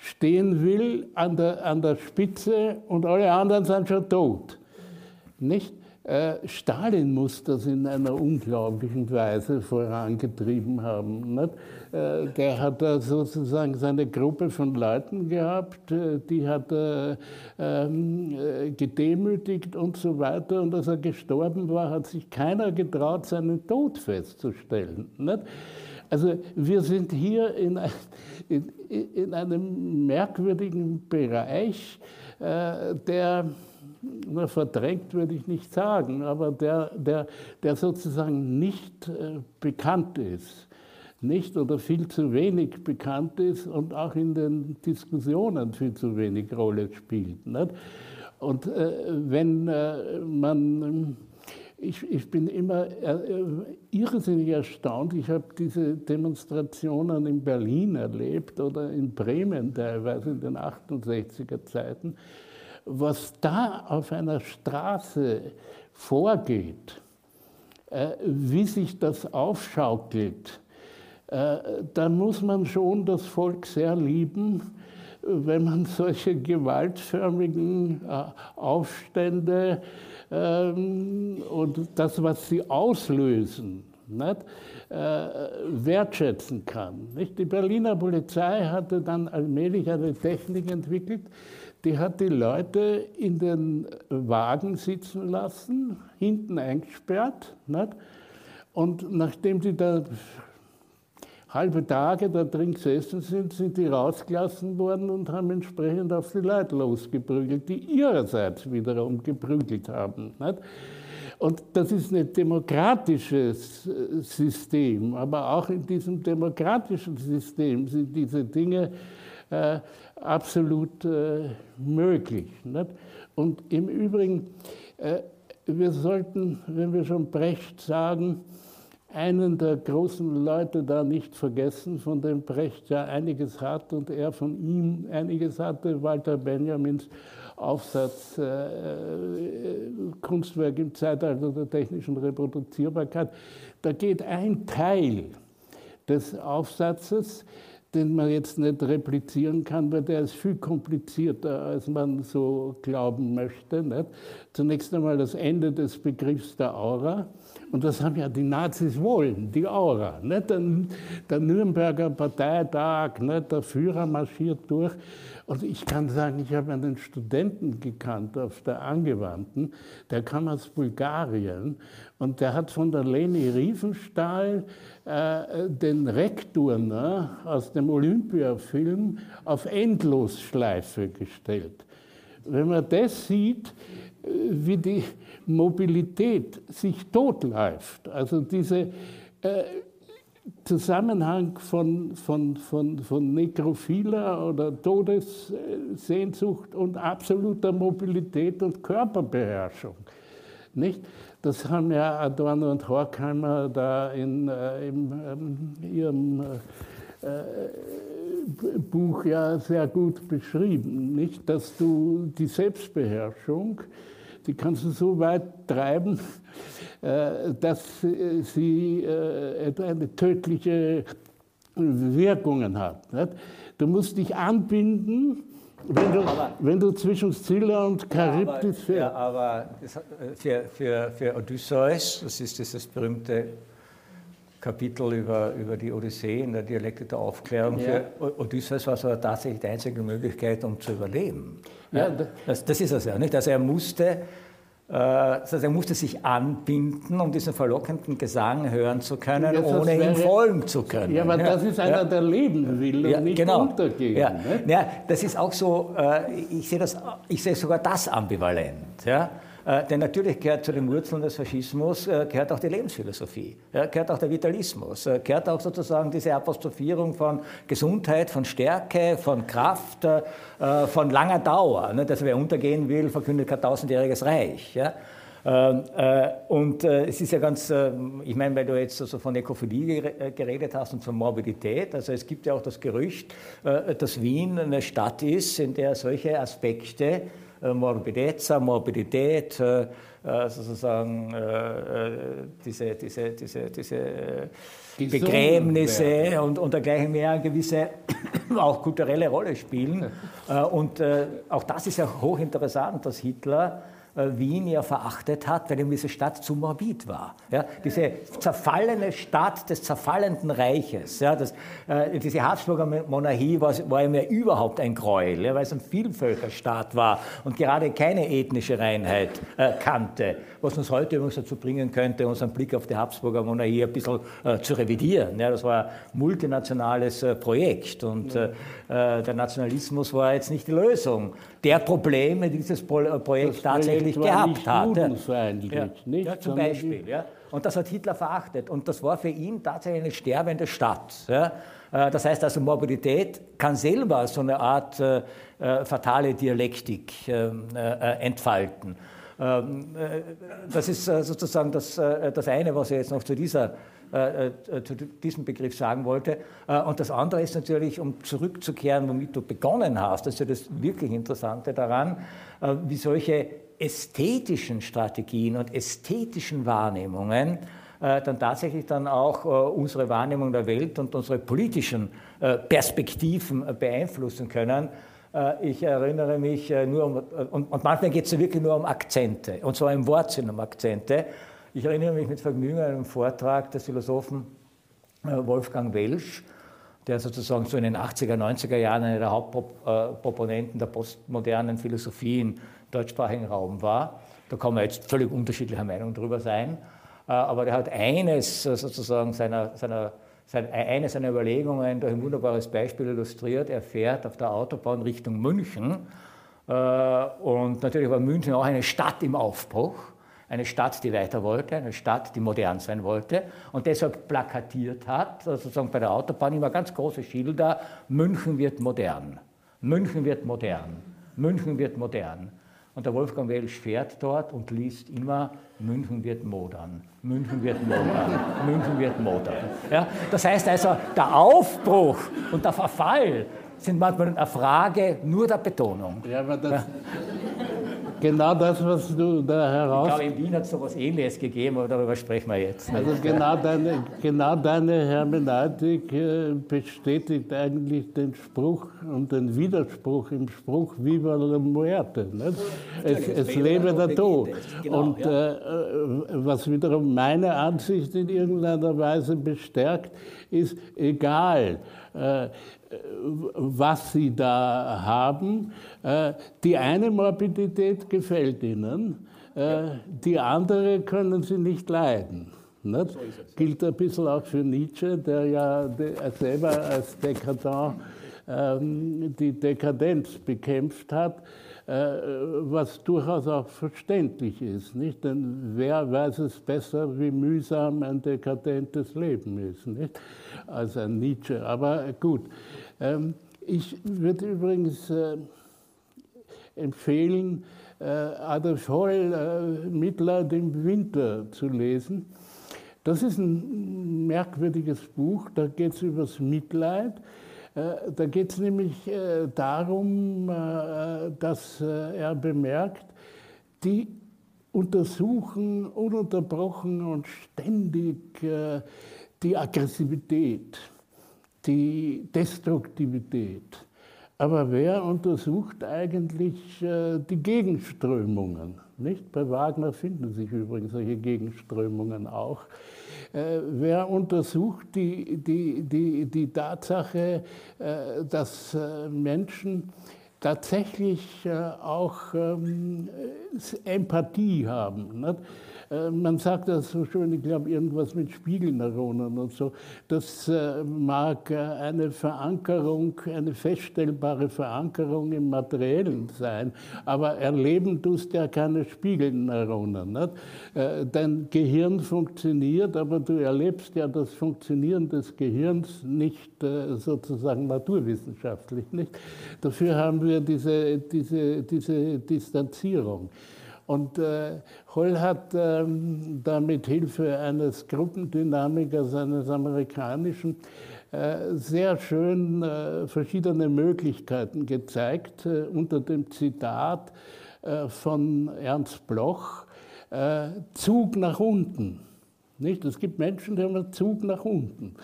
stehen will an der, an der Spitze und alle anderen sind schon tot. Nicht? Äh, Stalin muss das in einer unglaublichen Weise vorangetrieben haben. Nicht? Äh, der hat da sozusagen seine Gruppe von Leuten gehabt, äh, die hat er ähm, gedemütigt und so weiter. Und als er gestorben war, hat sich keiner getraut, seinen Tod festzustellen. Also wir sind hier in, in, in einem merkwürdigen Bereich, der na, verdrängt würde ich nicht sagen, aber der, der, der sozusagen nicht äh, bekannt ist, nicht oder viel zu wenig bekannt ist und auch in den Diskussionen viel zu wenig Rolle spielt. Nicht? Und äh, wenn äh, man, ich, ich bin immer äh, irrsinnig erstaunt, ich habe diese Demonstrationen in Berlin erlebt oder in Bremen teilweise in den 68er Zeiten was da auf einer Straße vorgeht, wie sich das aufschaukelt, äh, da muss man schon das Volk sehr lieben, wenn man solche gewaltförmigen äh, Aufstände ähm, und das, was sie auslösen, nicht, wertschätzen kann. Die Berliner Polizei hatte dann allmählich eine Technik entwickelt, die hat die Leute in den Wagen sitzen lassen, hinten eingesperrt. Nicht? Und nachdem die da halbe Tage da drin gesessen sind, sind die rausgelassen worden und haben entsprechend auf die Leute losgeprügelt, die ihrerseits wiederum geprügelt haben. Nicht? Und das ist ein demokratisches äh, System, aber auch in diesem demokratischen System sind diese Dinge äh, absolut äh, möglich. Nicht? Und im Übrigen, äh, wir sollten, wenn wir schon Brecht sagen, einen der großen Leute da nicht vergessen, von dem Brecht ja einiges hat und er von ihm einiges hatte, Walter Benjamins Aufsatz äh, äh Kunstwerk im Zeitalter der technischen Reproduzierbarkeit. Da geht ein Teil des Aufsatzes den man jetzt nicht replizieren kann, weil der ist viel komplizierter, als man so glauben möchte. Nicht? Zunächst einmal das Ende des Begriffs der Aura. Und das haben ja die Nazis wollen, die Aura. Nicht? Der, Nürnberger Parteitag, nicht? der Führer marschiert durch. Und ich kann sagen, ich habe einen Studenten gekannt auf der Angewandten, der kam aus Bulgarien und der hat von der Leni Riefenstahl äh, den Rekturner aus dem Olympiafilm auf Endlosschleife gestellt. Wenn man das sieht, äh, wie die Mobilität sich totläuft, also diese äh, Zusammenhang von, von, von, von nekrophiler oder Todessehnsucht und absoluter Mobilität und Körperbeherrschung. Nicht? Das haben ja Adorno und Horkheimer da in, äh, in, ähm, ihrem äh, äh, Buch ja sehr gut beschrieben. Nicht? Dass du die Selbstbeherrschung, die kannst du so weit treiben, äh, dass sie äh, eine tödliche Wirkungen hat. Nicht? Du musst dich anbinden wenn du, aber, wenn du zwischen Scylla und Charybdis fährst. Ja, aber für, für, für Odysseus, das ist dieses berühmte Kapitel über, über die Odyssee in der Dialektik der Aufklärung, ja. für Odysseus war es aber tatsächlich die einzige Möglichkeit, um zu überleben. Ja, das, das ist es ja nicht. Also er musste also er musste sich anbinden, um diesen verlockenden Gesang hören zu können, ja, ohne ihm folgen zu können. Ja, aber ja. das ist einer, ja. der leben will und nicht genau. untergehen. Ja. Ja, das ist auch so, äh, ich sehe, das, ich sehe sogar das ambivalent. Ja? Äh, denn natürlich gehört zu den Wurzeln des Faschismus äh, gehört auch die Lebensphilosophie, gehört auch der Vitalismus, äh, gehört auch sozusagen diese Apostrophierung von Gesundheit, von Stärke, von Kraft, äh, von langer Dauer. Ne? Dass wer untergehen will, verkündet kein tausendjähriges Reich. Ähm, äh, und äh, es ist ja ganz, äh, ich meine, weil du jetzt also von Ekophilie geredet hast und von Morbidität, also es gibt ja auch das Gerücht, dass Wien eine Stadt ist, in der solche Aspekte äh, Morbidezza, Morbidität, äh, äh, sozusagen diese, diese, diese, diese Begräbnisse und, und dergleichen mehr eine gewisse auch kulturelle Rolle spielen. Und auch das ist ja hochinteressant, dass Hitler äh, Wien ja verachtet hat, weil ihm diese Stadt zu morbid war. Ja, diese zerfallene Stadt des zerfallenden Reiches, ja, das, äh, diese Habsburger Monarchie war, war ihm ja überhaupt ein Gräuel, ja, weil es ein Vielvölkerstaat war und gerade keine ethnische Reinheit äh, kannte, was uns heute übrigens dazu bringen könnte, unseren Blick auf die Habsburger Monarchie ein bisschen äh, zu revidieren. Ja, das war ein multinationales äh, Projekt und. Äh, der Nationalismus war jetzt nicht die Lösung der Probleme, die dieses Projekt das tatsächlich gehabt hat. Ja, nicht, ja, zum Beispiel. Ja. Und das hat Hitler verachtet. Und das war für ihn tatsächlich eine sterbende Stadt. Ja. Äh, das heißt also, Morbidität kann selber so eine Art äh, äh fatale Dialektik ähm, äh, entfalten. Ähm, das ist sozusagen das, das eine, was ich jetzt noch zu dieser äh, äh, zu diesem Begriff sagen wollte. Äh, und das andere ist natürlich, um zurückzukehren, womit du begonnen hast, das ist ja das wirklich Interessante daran, wie solche ästhetischen Strategien und ästhetischen Wahrnehmungen dann tatsächlich dann auch unsere Wahrnehmung der Welt und unsere politischen Perspektiven beeinflussen können. Ich erinnere mich nur um, und manchmal geht es ja wirklich nur um Akzente, und zwar im Wortsinn um Akzente. Ich erinnere mich mit Vergnügen an einen Vortrag des Philosophen äh, Wolfgang Welsch, der sozusagen so in den 80er, 90er Jahren einer der Hauptproponenten der postmodernen Philosophie im deutschsprachigen Raum war. Da kann man jetzt völlig unterschiedlicher Meinung darüber sein. Äh, aber der hat eines äh, sozusagen seiner, seiner, eine seiner Überlegungen durch ein wunderbares Beispiel illustriert. Er fährt auf der Autobahn Richtung München. Und natürlich war München auch eine Stadt im Aufbruch eine Stadt, die weiter wollte, eine Stadt, die modern sein wollte und deshalb plakatiert hat, also sozusagen bei der Autobahn immer ganz große Schilder, München wird modern, München wird modern, München wird modern. Und der Wolfgang Welsch fährt dort und liest immer, München wird modern, München wird modern, München wird modern. Ja, das heißt also, der Aufbruch und der Verfall sind manchmal eine Frage nur der Betonung. Ja, aber das, genau das, was du da heraus... Ich glaube, in Wien hat es so etwas Ähnliches gegeben, aber darüber sprechen wir jetzt. Also genau deine, genau deine Hermeneutik äh, bestätigt eigentlich den Spruch und den Widerspruch im Spruch Viva la muerte. Nicht? Es, es lebe der Tod. Genau, und ja. äh, was wiederum meine Ansicht in irgendeiner Weise bestärkt, ist egal. Äh, was sie da haben. Äh, die eine Morbidität gefällt ihnen, äh, die andere können sie nicht leiden. So Gilt ein bisschen auch für Nietzsche, der ja selber als Dekadent ähm, die Dekadenz bekämpft hat. Äh, was durchaus auch verständlich ist. Nicht? Denn wer weiß es besser, wie mühsam ein dekadentes Leben ist, nicht? als ein Nietzsche. Aber gut, ähm, ich würde übrigens äh, empfehlen, äh, Adolf Holl Mitleid im Winter zu lesen. Das ist ein merkwürdiges Buch, da geht es über das Mitleid. Äh, da geht es nämlich äh, darum, äh, dass er bemerkt, die untersuchen ununterbrochen und ständig die Aggressivität, die Destruktivität. Aber wer untersucht eigentlich die Gegenströmungen? Nicht? Bei Wagner finden sich übrigens solche Gegenströmungen auch. Äh, wer untersucht die, die, die, die Tatsache, äh, dass äh, Menschen tatsächlich auch ähm, Empathie haben. Nicht? Äh, man sagt das so schön, ich glaube, irgendwas mit Spiegelneuronen und so. Das äh, mag äh, eine Verankerung, eine feststellbare Verankerung im Materiellen sein, aber erleben tust ja keine Spiegelneuronen. Nicht? Dein Gehirn funktioniert, aber du erlebst ja das Funktionieren des Gehirns nicht sozusagen naturwissenschaftlich. Nicht? Dafür haben wir diese, diese, diese Distanzierung. Und äh, Holl hat ähm, da mit Hilfe eines Gruppendynamikers, eines amerikanischen, äh, sehr schön äh, verschiedene Möglichkeiten gezeigt, äh, unter dem Zitat von Ernst Bloch, Zug nach unten. Nicht? Es gibt Menschen, die haben einen Zug nach unten.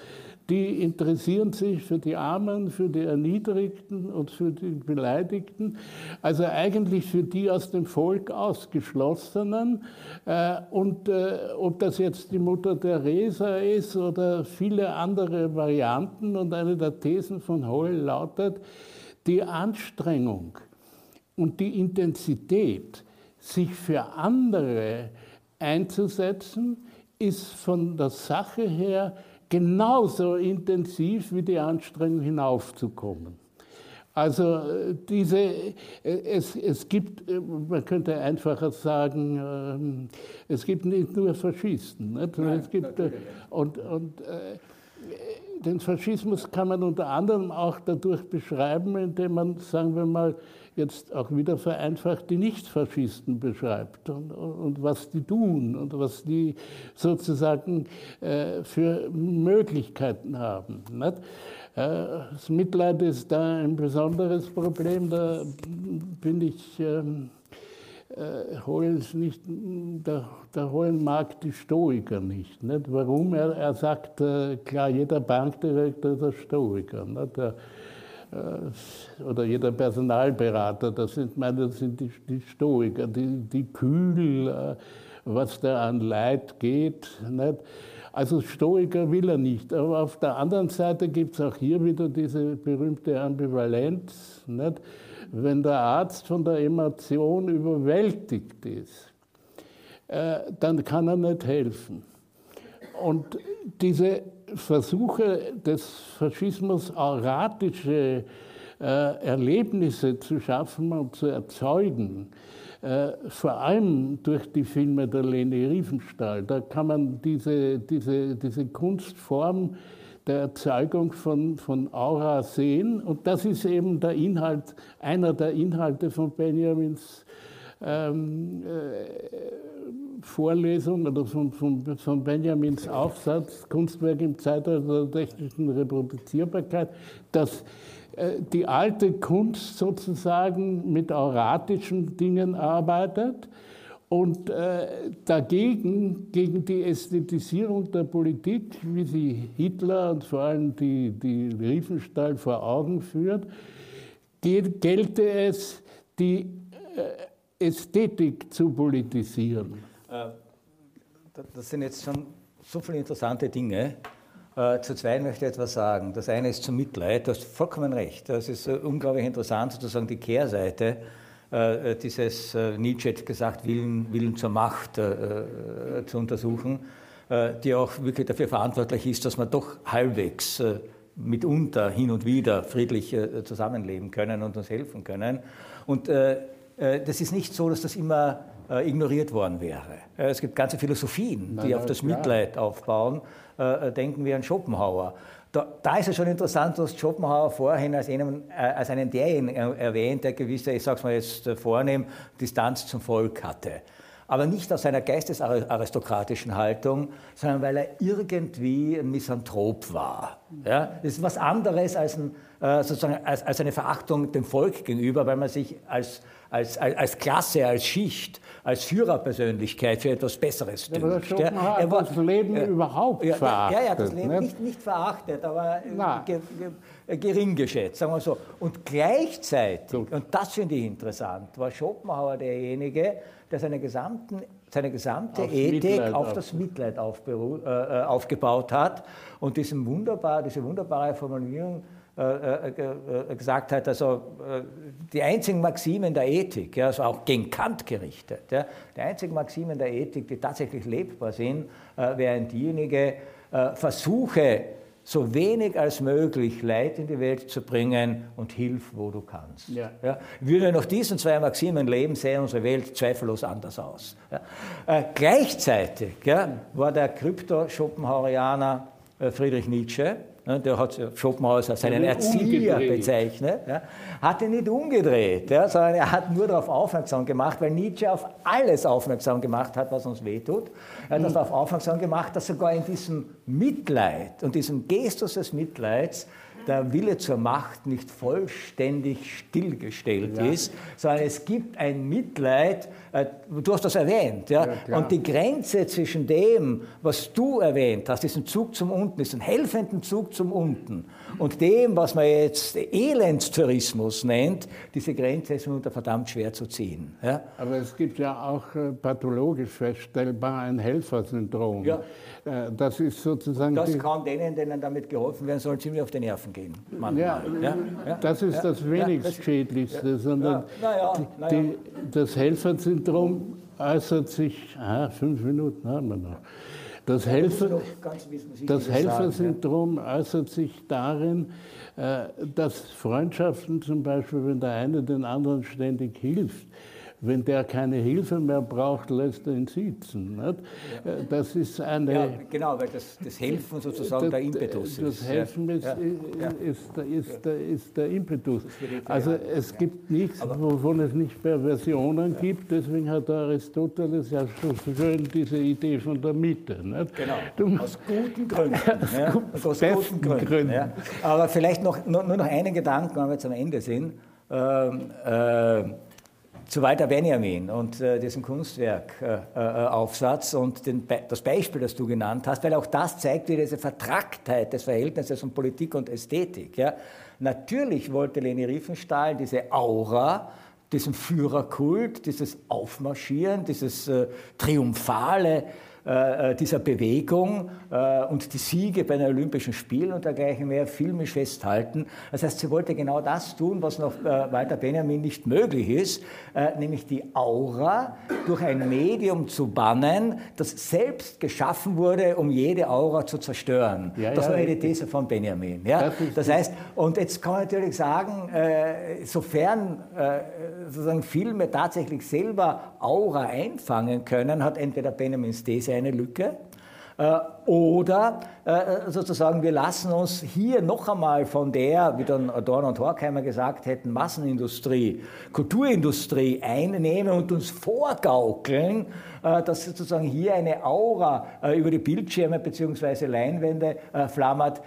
Die interessieren sich für die Armen, für die Erniedrigten und für die Beleidigten, also eigentlich für die aus dem Volk Ausgeschlossenen. Äh, und äh, ob das jetzt die Mutter Teresa ist oder viele andere Varianten, und eine der Thesen von Holl lautet, die Anstrengung und die Intensität, sich für andere einzusetzen, ist von der Sache her genauso intensiv wie die Anstrengung hinaufzukommen. Also äh, diese, äh, es, es gibt, äh, man könnte einfacher sagen, ähm, es gibt nicht nur Faschisten. Nicht? Nein, es gibt, und, und den Faschismus kann man unter anderem auch dadurch beschreiben, indem man, sagen wir mal, jetzt auch wieder vereinfacht die Nichtfaschisten beschreibt und, und, was die tun und was die sozusagen äh, für Möglichkeiten haben. Nicht? Äh, das Mitleid ist da ein besonderes Problem, da bin ich. Ähm, äh, Holen nicht, der, der Holen mag die Stoiker nicht. nicht? Warum? Er, er sagt, äh, klar, jeder Bankdirektor ist ein Stoiker. Nicht? Äh, oder jeder Personalberater, das sind, meine, das sind die, die Stoiker, die, die kühl, äh, was da an Leid geht. Nicht? Also Stoiker will er nicht. Aber auf der anderen Seite gibt es auch hier wieder diese berühmte Ambivalenz. Nicht? Wenn der Arzt von der Emotion überwältigt ist, äh, dann kann er nicht helfen. Und diese Versuche des Faschismus auratische äh, Erlebnisse zu schaffen und zu erzeugen, äh, vor allem durch die Filme der Leni Riefenstahl. Da kann man diese, diese, diese Kunstform der Erzeugung von, von Aura sehen. Und das ist eben der Inhalt, einer der Inhalte von Benjamins ähm, äh, Vorlesung oder von, von, von, Benjamins Aufsatz, Kunstwerk im Zeitalter der technischen Reproduzierbarkeit, dass äh, die alte Kunst sozusagen mit auratischen Dingen arbeitet und äh, dagegen, gegen die Ästhetisierung der Politik, wie sie Hitler und vor allem die, die Riefenstahl vor Augen führt, gelte es, die äh, Ästhetik zu politisieren. Äh, das sind jetzt schon so viele interessante Dinge. Äh, zu zwei möchte ich etwas sagen. Das eine ist zum Mitleid, du hast vollkommen recht. Das ist unglaublich interessant, sozusagen die Kehrseite äh, dieses äh, Nietzsche hat gesagt, Willen, Willen zur Macht äh, zu untersuchen, die auch wirklich dafür verantwortlich ist, dass wir doch halbwegs mitunter hin und wieder friedlich zusammenleben können und uns helfen können. Und das ist nicht so, dass das immer ignoriert worden wäre. Es gibt ganze Philosophien, die auf das Mitleid aufbauen. Denken wir an Schopenhauer. Da, da, ist es schon interessant, dass Schopenhauer vorhin als einen, äh, als einen derjenigen erwähnt, der gewisse, ich sage es mal jetzt äh, vornehm, Distanz zum Volk hatte. Aber nicht aus seiner geistesaristokratischen Haltung, sondern weil er irgendwie ein Misanthrop war. Ja? Das ist was anderes als, ein, äh, sozusagen als, als eine Verachtung dem Volk gegenüber, weil man sich als als, als, als Klasse, als Schicht, als Führerpersönlichkeit für etwas Besseres ja, dünkt. Ja, er war, das Leben äh, überhaupt ja, verachtet. Ja, ja, das Leben nicht, nicht verachtet, aber ge, ge, gering geschätzt, sagen wir so. Und gleichzeitig, so. und das finde ich interessant, war Schopenhauer derjenige, der seine, gesamten, seine gesamte Aufs Ethik Mitleid auf das Mitleid äh, äh, aufgebaut hat und diesem wunderbar, diese wunderbare Formulierung äh, äh, gesagt hat, also äh, die einzigen Maximen der Ethik, ja, also auch gegen Kant gerichtet, ja, die einzigen Maximen der Ethik, die tatsächlich lebbar sind, wären diejenige, versuche so wenig als möglich Leid in die Welt zu bringen und hilf, wo du kannst. Ja. Ja, würde nach diesen zwei Maximen leben, sähe unsere Welt zweifellos anders aus. Ja. Äh, gleichzeitig war der Krypto-Schopenhauerianer Friedrich Nietzsche, der hat Schopenhauer als seinen Erzieher umgedreht. bezeichnet, ja, hat ihn nicht umgedreht, ja, sondern er hat nur darauf aufmerksam gemacht, weil Nietzsche auf alles aufmerksam gemacht hat, was uns wehtut. Er hat mhm. darauf aufmerksam gemacht, dass sogar in diesem Mitleid und diesem Gestus des Mitleids der Wille zur Macht nicht vollständig stillgestellt ja. ist, sondern es gibt ein Mitleid, du hast das erwähnt, ja? ja und die Grenze zwischen dem, was du erwähnt hast, diesen Zug zum Unten, diesen helfenden Zug zum Unten und dem, was man jetzt Elendstourismus nennt, diese Grenze ist mitunter verdammt schwer zu ziehen. Ja? Aber es gibt ja auch äh, pathologisch feststellbar ein Helfersyndrom. Ja. Äh, das ist sozusagen. Das kann denen, denen damit geholfen werden soll, ziemlich auf die Nerven gehen. Ja, ja, das ist das wenigst Schädlichste, sondern die, das Helfersyndrom äußert sich. Ah, fünf Minuten haben wir noch. Das, Helfer, das Helfersyndrom äußert sich darin, äh, dass Freundschaften zum Beispiel, wenn der eine den anderen ständig hilft, wenn der keine Hilfe mehr braucht, lässt er ihn sitzen. Nicht? Das ist eine. Ja, genau, weil das, das Helfen sozusagen das, der Impetus ist. Das Helfen ist, ja. Ist, ist, ist, ist, der Impetus. Also es gibt nichts, wovon es nicht Perversionen gibt. Deswegen hat Aristoteles ja so schön diese Idee von der Mitte. Nicht? Genau, aus guten Gründen. aus, aus guten Gründen. Gründen. Aber vielleicht noch, nur noch einen Gedanken, wenn wir jetzt am Ende sind. Ähm, äh, zu Walter Benjamin und äh, diesem Kunstwerkaufsatz äh, äh, und den, das Beispiel, das du genannt hast, weil auch das zeigt wieder diese Vertracktheit des Verhältnisses von Politik und Ästhetik. Ja. Natürlich wollte Leni Riefenstahl diese Aura, diesen Führerkult, dieses Aufmarschieren, dieses äh, Triumphale, dieser Bewegung äh, und die Siege bei den Olympischen Spielen und dergleichen mehr filmisch festhalten. Das heißt, sie wollte genau das tun, was noch Walter Benjamin nicht möglich ist, nämlich die Aura durch ein Medium zu bannen, das selbst geschaffen wurde, um jede Aura zu zerstören. Ja, das ja, war die These von Benjamin. Ja? Das heißt, und jetzt kann man natürlich sagen, sofern sozusagen Filme tatsächlich selber Aura einfangen können, hat entweder Benjamins These eine Lücke. Äh, oder äh, sozusagen, wir lassen uns hier noch einmal von der, wie dann Adorno und Horkheimer gesagt hätten, Massenindustrie, Kulturindustrie einnehmen und uns vorgaukeln, äh, dass sozusagen hier eine Aura über die Bildschirme bzw. Leinwände flammert,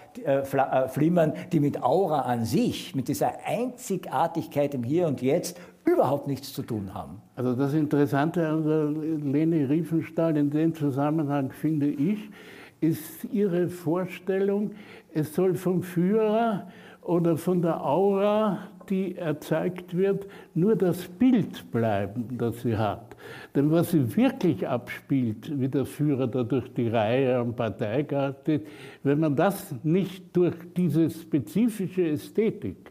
flimmern, die mit Aura an sich, mit dieser Einzigartigkeit im Hier und Jetzt überhaupt nichts zu tun haben. Also das Interessante an der Leni Riefenstahl in dem Zusammenhang finde ich, ist ihre Vorstellung, es soll vom Führer oder von der Aura, die erzeugt wird, nur das Bild bleiben, das sie hat. Denn was sie wirklich abspielt, wie der Führer da durch die Reihe am Parteigarten, wenn man das nicht durch diese spezifische Ästhetik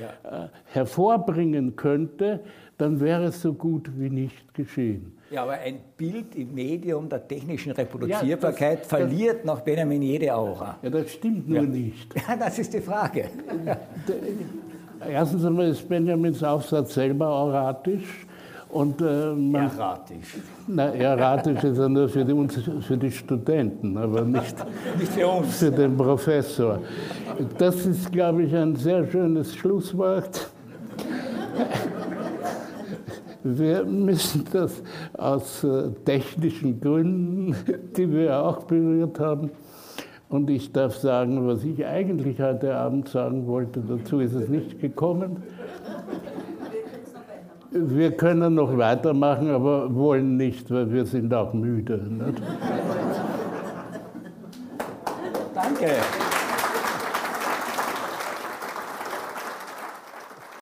ja. Äh, hervorbringen könnte, dann wäre es so gut wie nicht geschehen. Ja, aber ein Bild im Medium der technischen Reproduzierbarkeit ja, das, verliert das, nach Benjamin jede Aura. Ja, das stimmt nur ja. nicht. Ja, das ist die Frage. Erstens einmal ist Benjamins Aufsatz selber auratisch. Und, äh, man, erratisch. Na, erratisch ist er nur für die, für die Studenten, aber nicht, nicht für uns. Für den Professor. Das ist, glaube ich, ein sehr schönes Schlusswort. Wir müssen das aus äh, technischen Gründen, die wir auch berührt haben, und ich darf sagen, was ich eigentlich heute Abend sagen wollte, dazu ist es nicht gekommen. Wir können noch weitermachen, aber wollen nicht, weil wir sind auch müde. Nicht? Danke.